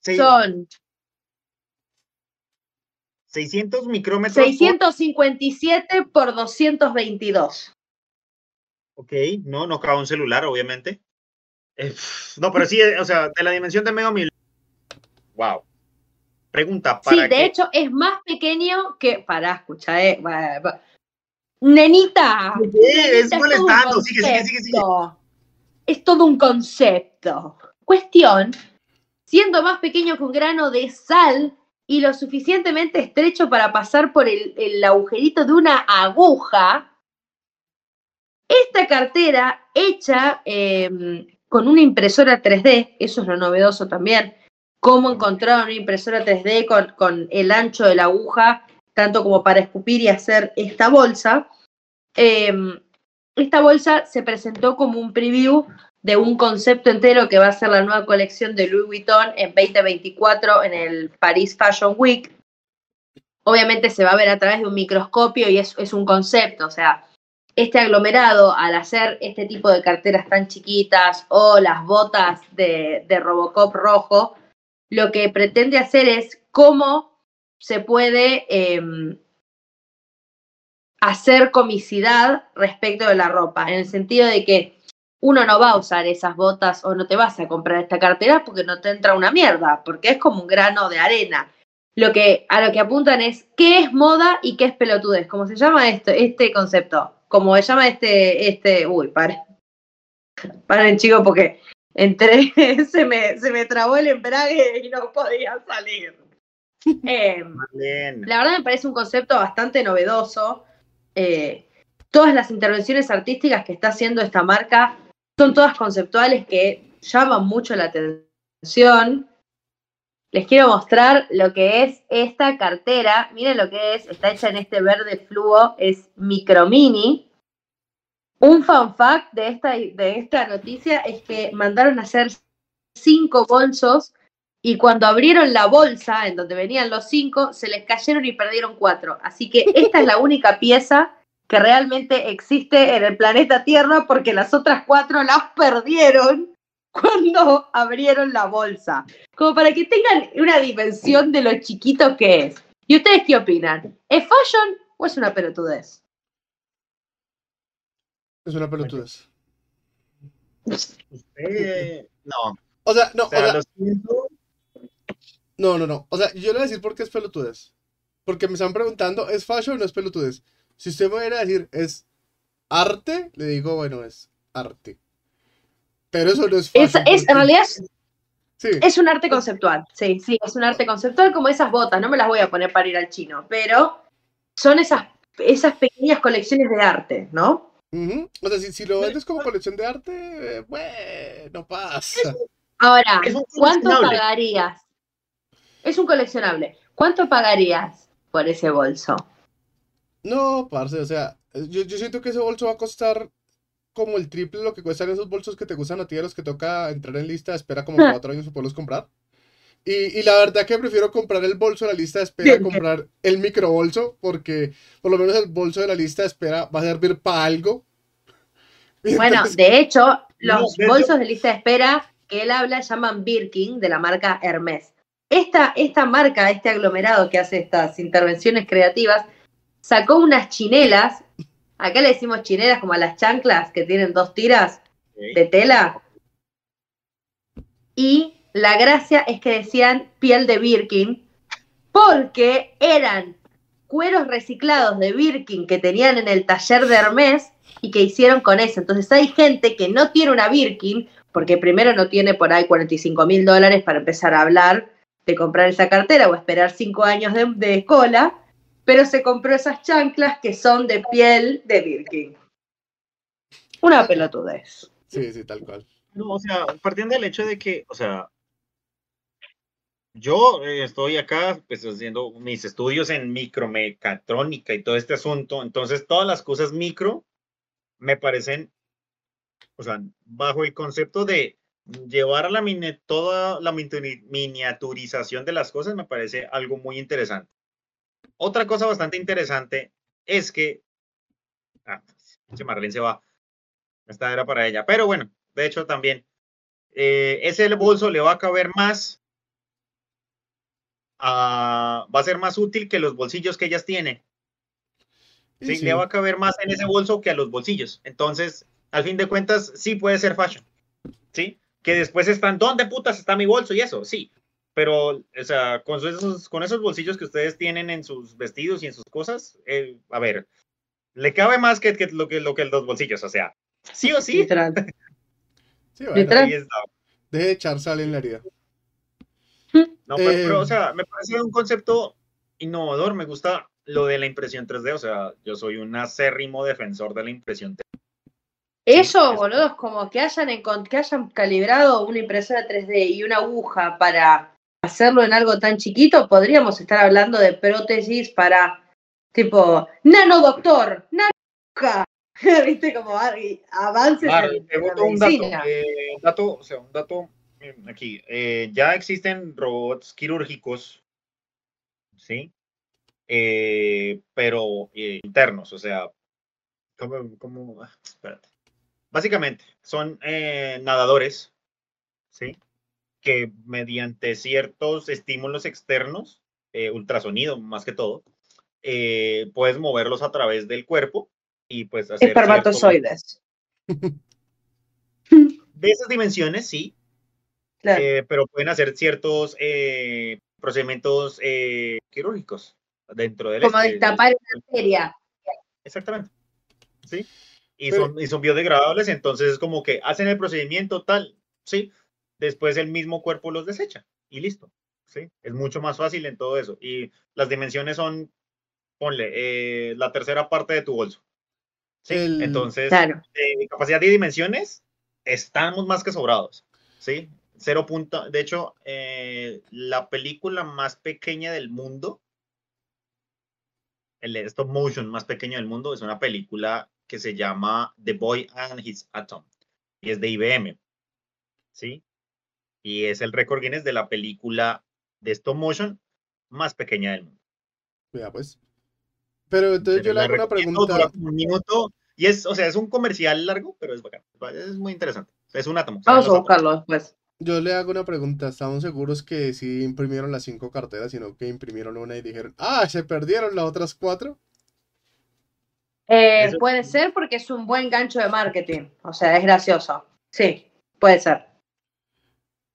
Son 600 micrómetros. 657 por, 222. Ok, no, no cabe un celular, obviamente. Eh, no, pero sí, o sea, de la dimensión de medio milímetro. Wow. Pregunta para. Sí, de hecho es más pequeño que. Para, escucha, eh. Nenita. es molestando, sigue, sigue, sigue, sigue. Es todo un concepto. Cuestión, siendo más pequeño que un grano de sal y lo suficientemente estrecho para pasar por el, el agujerito de una aguja, esta cartera hecha em, con una impresora 3D, eso es lo novedoso también, cómo encontrar una impresora 3D con, el ancho de la aguja, tanto como para escupir y hacer esta bolsa. Em, esta bolsa se presentó como un preview de un concepto entero que va a ser la nueva colección de Louis Vuitton en 2024 en el Paris Fashion Week. Obviamente se va a ver a través de un microscopio y es, es un concepto, o sea, este aglomerado al hacer este tipo de carteras tan chiquitas o las botas de, de Robocop rojo, lo que pretende hacer es cómo se puede em, hacer comicidad respecto de la ropa, en el sentido de que uno no va a usar esas botas o no te vas a comprar esta cartera porque no te entra una mierda, porque es como un grano de arena. Lo que, a lo que apuntan es qué es moda y qué es pelotudez, ¿cómo se llama esto, este concepto? Como se llama este, este, uy, paren, paren chicos, porque entré, *laughs* se me, se me trabó el embrague y no podía salir. Eh, la verdad me parece un concepto bastante novedoso. Eh, todas las intervenciones artísticas que está haciendo esta marca son todas conceptuales que llaman mucho la atención. Les quiero mostrar lo que es esta cartera. Miren lo que es, está hecha en este verde fluo, es micro mini. Un fun fact de esta, de esta noticia es que mandaron a hacer cinco bolsos y cuando abrieron la bolsa en donde venían los cinco, se les cayeron y perdieron cuatro. Así que esta es la *laughs* única pieza que realmente existe en el planeta Tierra porque las otras cuatro las perdieron cuando abrieron la bolsa. Como para que tengan una dimensión de lo chiquito que es. ¿Y ustedes qué opinan? ¿Es fashion o es una pelotudez? Es una pelotudez. Usted, no. O sea, no, O sea, o no, no, no. O sea, yo le voy a decir por qué es pelotudez. Porque me están preguntando, ¿es fashion o no es pelotudez? Si usted me viene a decir, ¿es arte? Le digo, bueno, es arte. Pero eso no es fashion. es, en realidad es, Sí, es un arte conceptual. Sí, sí, es un arte conceptual como esas botas. No me las voy a poner para ir al chino, pero son esas, esas pequeñas colecciones de arte, ¿no? Ujú. O sea, si, si lo vendes como colección de arte, eh, bueno, pasa. Ahora, ¿cuánto pagarías? Es un coleccionable. ¿Cuánto pagarías por ese bolso? No, parce, o sea, yo, yo siento que ese bolso va a costar como el triple de lo que cuestan esos bolsos que te gustan a ti, a los que toca entrar en lista de espera como cuatro años para poderlos comprar. Y, y la verdad que prefiero comprar el bolso de la lista de espera a comprar el microbolso, porque por lo menos el bolso de la lista de espera va a servir para algo. *laughs* Bueno, de hecho, los No, de hecho- bolsos de lista de espera que él habla llaman Birkin de la marca Hermes. Esta, esta marca, este aglomerado que hace estas intervenciones creativas, sacó unas chinelas, acá le decimos chinelas como a las chanclas que tienen dos tiras de tela, y la gracia es que decían piel de Birkin, porque eran cueros reciclados de Birkin que tenían en el taller de Hermes y que hicieron con eso. Entonces hay gente que no tiene una Birkin, porque primero no tiene por ahí 45 mil dólares para empezar a hablar de comprar esa cartera o esperar cinco años de, de cola, pero se compró esas chanclas que son de piel de Birkin. Una pelotudez. Sí, sí, tal cual. No, o sea, partiendo del hecho de que, o sea, yo eh, estoy acá pues haciendo mis estudios en micromecatrónica y todo este asunto, entonces todas las cosas micro me parecen, o sea, bajo el concepto de llevar a la mini- toda la mini- miniaturización de las cosas me parece algo muy interesante. Otra cosa bastante interesante es que, ah, Marlene se va, esta era para ella, pero bueno, de hecho también, eh, ese bolso le va a caber más, ah, va a ser más útil que los bolsillos que ellas tienen. Sí, sí. le va a caber más en ese bolso que a los bolsillos. Entonces, al fin de cuentas, sí puede ser fashion. ¿Sí? Que después están, ¿dónde putas está mi bolso? Y eso, sí. Pero, o sea, con esos, con esos bolsillos que ustedes tienen en sus vestidos y en sus cosas, eh, a ver, le cabe más que, que lo que lo que los bolsillos. O sea, sí o sí. Literal. *laughs* Sí, bueno, Literal. ahí está. deje de echar sal en la herida. No, pero, pero, Eh, o sea, me parece un concepto innovador. Me gusta lo de la impresión 3D. O sea, yo soy un acérrimo defensor de la impresión 3D. Eso, es- boludo, es como que hayan, que hayan calibrado una impresora 3D y una aguja para hacerlo en algo tan chiquito, podríamos estar hablando de prótesis para, tipo, nanodoctor, nanoaguja, *laughs* ¿Viste como avances en, la boto un dato, medicina? eh, dato, o sea, un dato aquí. eh, ya existen robots quirúrgicos, ¿sí? Eh, pero eh, internos, o sea, ¿cómo, cómo? Ah, espérate. Básicamente, son nadadores, ¿sí? Que mediante ciertos estímulos externos, ultrasonido más que todo, puedes moverlos a través del cuerpo y pues hacer Espermatozoides. de esas dimensiones, sí, Claro. eh, pero pueden hacer ciertos eh, procedimientos eh, quirúrgicos dentro del como este, destapar una arteria. Exactamente. ¿Sí? Y Pero- son, y son biodegradables, entonces es como que hacen el procedimiento tal, ¿sí? Después el mismo cuerpo los desecha y listo, ¿sí? Es mucho más fácil en todo eso. Y las dimensiones son, ponle, eh, la tercera parte de tu bolso. ¿sí? El- Entonces, Claro. de capacidad de dimensiones, estamos más que sobrados, ¿sí? Cero punto, de hecho, eh, la película más pequeña del mundo, el stop motion más pequeño del mundo, es una película que se llama The Boy and His Atom, y es de IBM, ¿sí? Y es el récord Guinness de la película de stop motion más pequeña del mundo. Vea, pues. Pero entonces yo le hago una pregunta. un minuto, y es, o sea, es un comercial largo, pero es bacán, es muy interesante. Es un átomo. ¿saben Vamos a buscarlo después. Yo le hago una pregunta. ¿Estamos seguros que sí imprimieron las cinco carteras, sino que imprimieron una y dijeron, ah, se perdieron las otras cuatro? Eh, puede ser porque es un buen gancho de marketing. O sea, es gracioso. Sí, puede ser.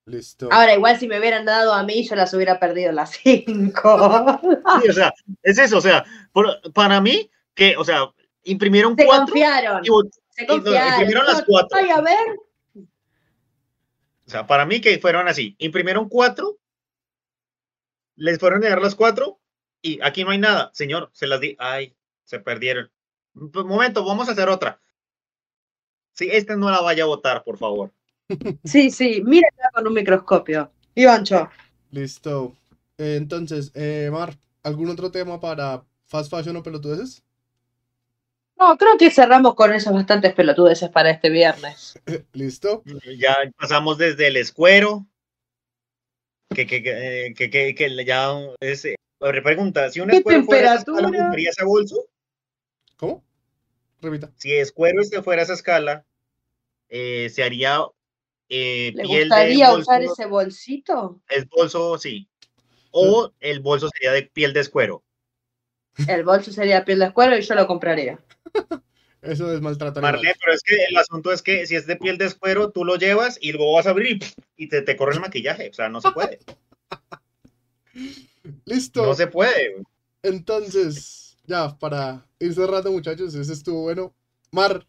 Listo. Ahora, igual si me hubieran dado a mí, yo las hubiera perdido las cinco. Sí, o sea, es eso, o sea, por- para mí, que, o sea, imprimieron Se cuatro confiaron. y Se no, confiaron. imprimieron las cuatro. Ay, a ver. O sea, para mí que fueron así, imprimieron cuatro, les fueron a dar las cuatro y aquí no hay nada, señor, se las di, ay, se perdieron. Un momento, vamos a hacer otra. Sí, esta no la vaya a votar, por favor. *laughs* Sí, sí, mírala con un microscopio. Ivancho. Listo. Eh, entonces, eh, Mar, ¿algún otro tema para Fast Fashion o pelotudeces? No, creo que cerramos con esos bastantes pelotudeces para este viernes. *laughs* Listo. Ya pasamos desde el escuero, que, que, que, eh, que, que- que ya es... eh, Pregunta, si un ¿Qué escuero fuera esa escala, temperatura? ¿usaría ese bolso? ¿Cómo? Repita. si Escuero este fuera esa escala, eh, se haría eh, ¿Le piel gustaría de usar ese bolsito? es bolso, sí. O el bolso sería de piel de escuero. El bolso sería piel de escuero y yo lo compraría. *laughs* Eso es maltrato animal. Marlene, pero es que el asunto es que si es de piel de escuero, tú lo llevas y luego vas a abrir y, te, te corre el maquillaje. O sea, no se puede. *laughs* Listo. No se puede. Entonces, ya, para ir cerrando, muchachos, ese estuvo bueno. Mar,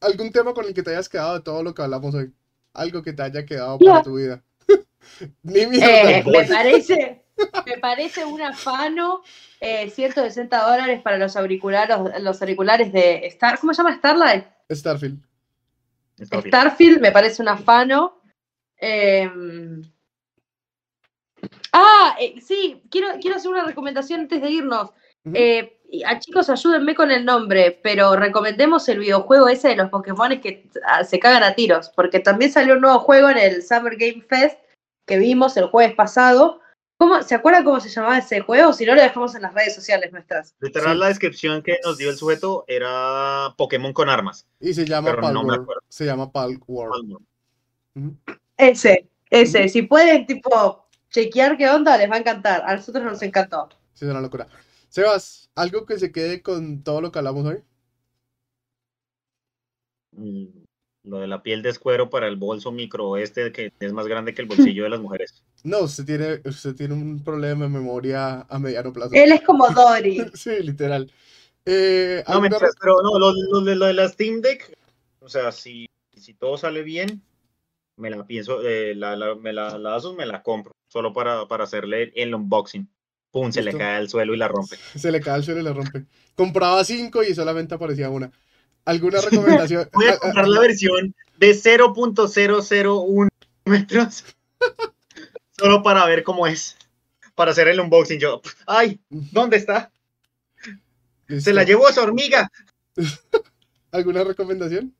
¿algún tema con el que te hayas quedado de todo lo que hablamos hoy? Algo que te haya quedado para tu vida. *laughs* Ni mierda. Eh, me parece, me parece un afano. eh, 160 dólares para los auriculares, los auriculares de Star, ¿cómo se llama Starlight? Starfield. Starfield me parece un afano. Em, ah, eh, sí, quiero, quiero hacer una recomendación antes de irnos. Eh, a chicos, ayúdenme con el nombre, pero recomendemos el videojuego ese de los Pokémon que ah, se cagan a tiros, porque también salió un nuevo juego en el Summer Game Fest que vimos el jueves pasado. ¿Cómo, ¿Se acuerdan cómo se llamaba ese juego? Si no, lo dejamos en las redes sociales nuestras. Literal, Sí. la descripción que nos dio el sujeto era Pokémon con armas. Y se llama no Palworld. acuerdo. Se llama Palworld. Ujú. Ese, ese. Si pueden, tipo, chequear qué onda, les va a encantar. A nosotros nos encantó. Sí, es una locura. Sebas, ¿algo que se quede con todo lo que hablamos hoy? Mm, Lo de la piel de escuero para el bolso micro este que es más grande que el *laughs* bolsillo de las mujeres. No, usted tiene, usted tiene un problema de memoria a mediano plazo. Él es como *laughs* Dory. Sí, literal. Eh, No, ¿alguna mentiras, pero no, lo, lo de, lo de la Steam Deck, o sea, si, si todo sale bien, me la pienso, eh, la, la- me la, la Asus me la compro, solo para, para hacerle el unboxing. Pum, *laughs* se le cae al suelo y la rompe. Se le cae el suelo y le rompe. Compraba cinco y solamente aparecía una. ¿Alguna recomendación? Voy a Ah, ah, comprar la versión de 0.001 metros, *laughs* solo para ver cómo es, para hacer el unboxing. Yo, ay, ¿dónde está? Se la llevó esa hormiga. *laughs* ¿Alguna recomendación?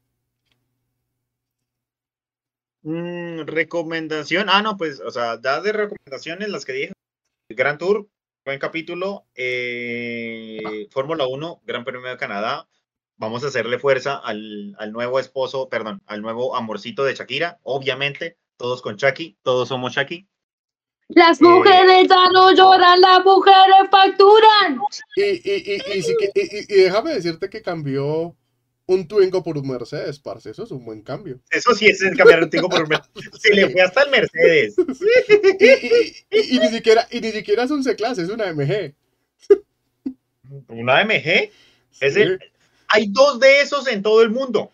Mm, recomendación. Ah, no, pues, o sea, da de recomendaciones las que dije. Gran Tour, buen capítulo. Eh, Fórmula 1, Gran Premio de Canadá. Vamos a hacerle fuerza al, al nuevo esposo, perdón, al nuevo amorcito de Shakira. Obviamente, todos con Shaki, todos somos Shaki. Las Eh. mujeres ya no lloran, las mujeres facturan. Y, y, y, y, sí que- y- déjame decirte que cambió un Twingo por un Mercedes, parce. Eso es un buen cambio. Eso sí es cambiar un tico por un Mercedes. *laughs* Se le fue hasta el Mercedes. Y, y- y- y ni siquiera, y ni siquiera es un C-Class, es una MG. Una AMG. Es Sí. el- hay dos de esos en todo el mundo.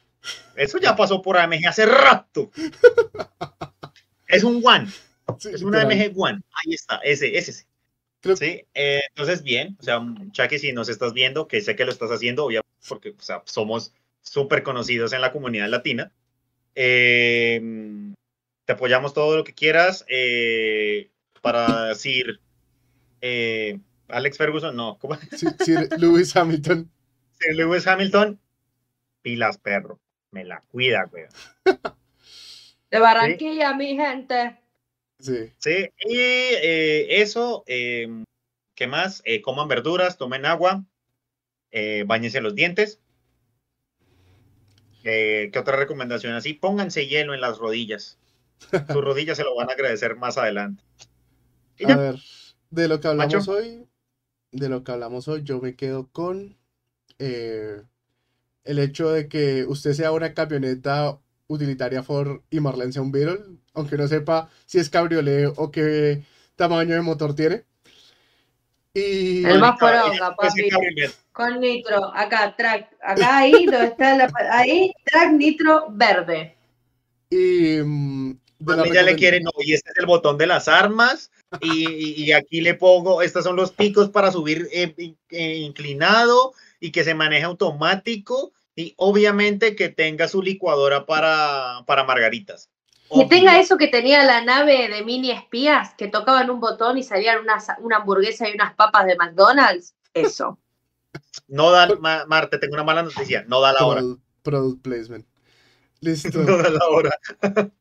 Eso ya pasó por AMG hace rato. *laughs* Es un One. Sí, Es una literal. AMG One. Ahí está. Ese, ese. Creo- Sí, eh, entonces bien, o sea, Chucky, si nos estás viendo, que sé que lo estás haciendo, obviamente, porque o sea, somos súper conocidos en la comunidad latina. Eh, te apoyamos todo lo que quieras. eh, para decir, Alex Ferguson, no, ¿cómo? Sí, sí, Lewis Hamilton. Sir Lewis Hamilton, pilas, perro, me la cuida, güey. *laughs* De Barranquilla, mi gente. Sí. Sí, y eh, eso, eh, ¿qué más? Eh, coman verduras, tomen agua, eh, bañense los dientes. Eh, ¿Qué otra recomendación así? Pónganse hielo en las rodillas. *laughs* Sus rodillas se lo van a agradecer más adelante. A ver, de lo que hablamos Macho. hoy, de lo que hablamos hoy, yo me quedo con eh, el hecho de que usted sea una camioneta utilitaria Ford y Marlene sea un Beetle, aunque no sepa si es cabriolet o qué tamaño de motor tiene. Y El más poronga, papi. cabriolet. Con nitro. Acá, track. Acá, ahí, *laughs* donde está la. Ahí, track nitro verde. y, mm, de la Mami ya le recomen- quiere, no, y este es el botón de las armas, y, aquí le pongo, estos son los picos para subir eh, eh, inclinado y que se maneja automático, y obviamente que tenga su licuadora para, para margaritas. Que tenga eso que tenía la nave de mini espías, que tocaban un botón y salían unas, una hamburguesa y unas papas de McDonald's. Eso. *laughs* No da, Ma- Marte, tengo una mala noticia, no da la hora. Product, product placement. *laughs* Listo. No da la hora. *laughs*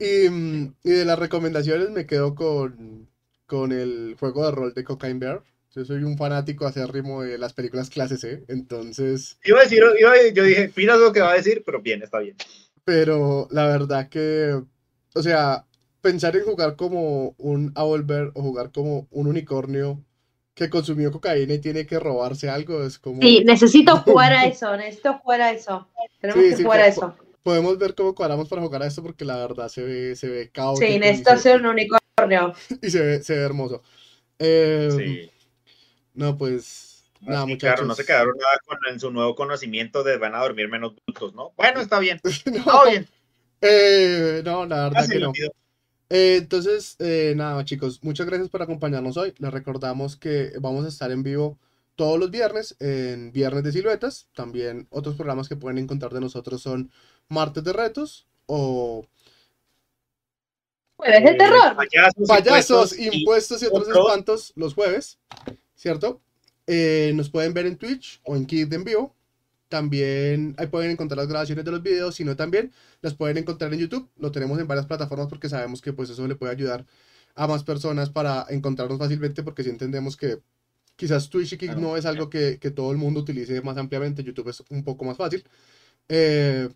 Y, mm, y de las recomendaciones me quedo con, con el juego de rol de Cocaine Bear. Yo soy un fanático acérrimo de las películas clase C, entonces, Iba a decir, iba a- yo dije, mira lo que va a decir, pero bien, está bien. pero la verdad que, o sea, pensar en jugar como un Owlbear o jugar como un unicornio que consumió cocaína y tiene que robarse algo es como... Sí, necesito *laughs* jugar a eso, necesito jugar a eso. Tenemos Sí, que sí, jugar a eso. Podemos ver cómo cuadramos para jugar a esto porque la verdad se ve, se ve caótico Sí, y necesito se- hacer un unicornio. y se ve, se ve hermoso. Eh, Sí. No, pues, nada, Sí, claro, no muchachos. se quedaron nada con en su nuevo conocimiento de van a dormir menos brutos, ¿no? Bueno, está bien. *laughs* No, Está bien. eh, no, la verdad se que no. Eh, entonces, eh, nada, chicos, muchas gracias por acompañarnos hoy. Les recordamos que vamos a estar en vivo todos los viernes, en Viernes de Siluetas. También otros programas que pueden encontrar de nosotros son Martes de Retos o Jueves de Eh, terror. Payasos, Payasos, impuestos y- Impuestos y otros otro. espantos los jueves, ¿cierto? Eh, nos pueden ver en Twitch o en Kid en vivo. También ahí pueden encontrar las grabaciones de los videos, sino también las pueden encontrar en YouTube. Lo tenemos en varias plataformas porque sabemos que pues eso le puede ayudar a más personas para encontrarnos fácilmente porque sí entendemos que quizás Twitch y Kik Claro. no es algo que, que todo el mundo utilice más ampliamente. YouTube es un poco más fácil. Eh,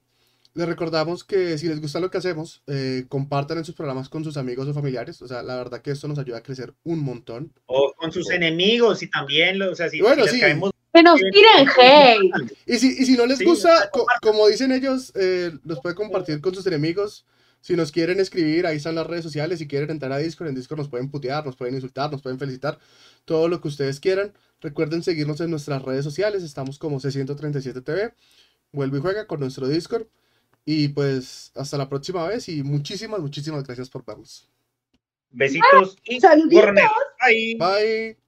les recordamos que si les gusta lo que hacemos, eh, compartan en sus programas con sus amigos o familiares. O sea, la verdad que esto nos ayuda a crecer un montón. O con sus enemigos y también, lo- o sea, si, Bueno, si les sí. caemos Que nos tiren hate. Y si, y si no les Sí, gusta, co- como dicen ellos, eh, los puede compartir con sus enemigos. Si nos quieren escribir, ahí están las redes sociales. Si quieren entrar a Discord, en Discord nos pueden putear, nos pueden insultar, nos pueden felicitar. Todo lo que ustedes quieran. Recuerden seguirnos en nuestras redes sociales. Estamos como C137TV. Vuelve y juega con nuestro Discord. Y pues hasta la próxima vez. Y muchísimas, muchísimas gracias por vernos. besitos y Saluditos. cornetas. Bye. Bye.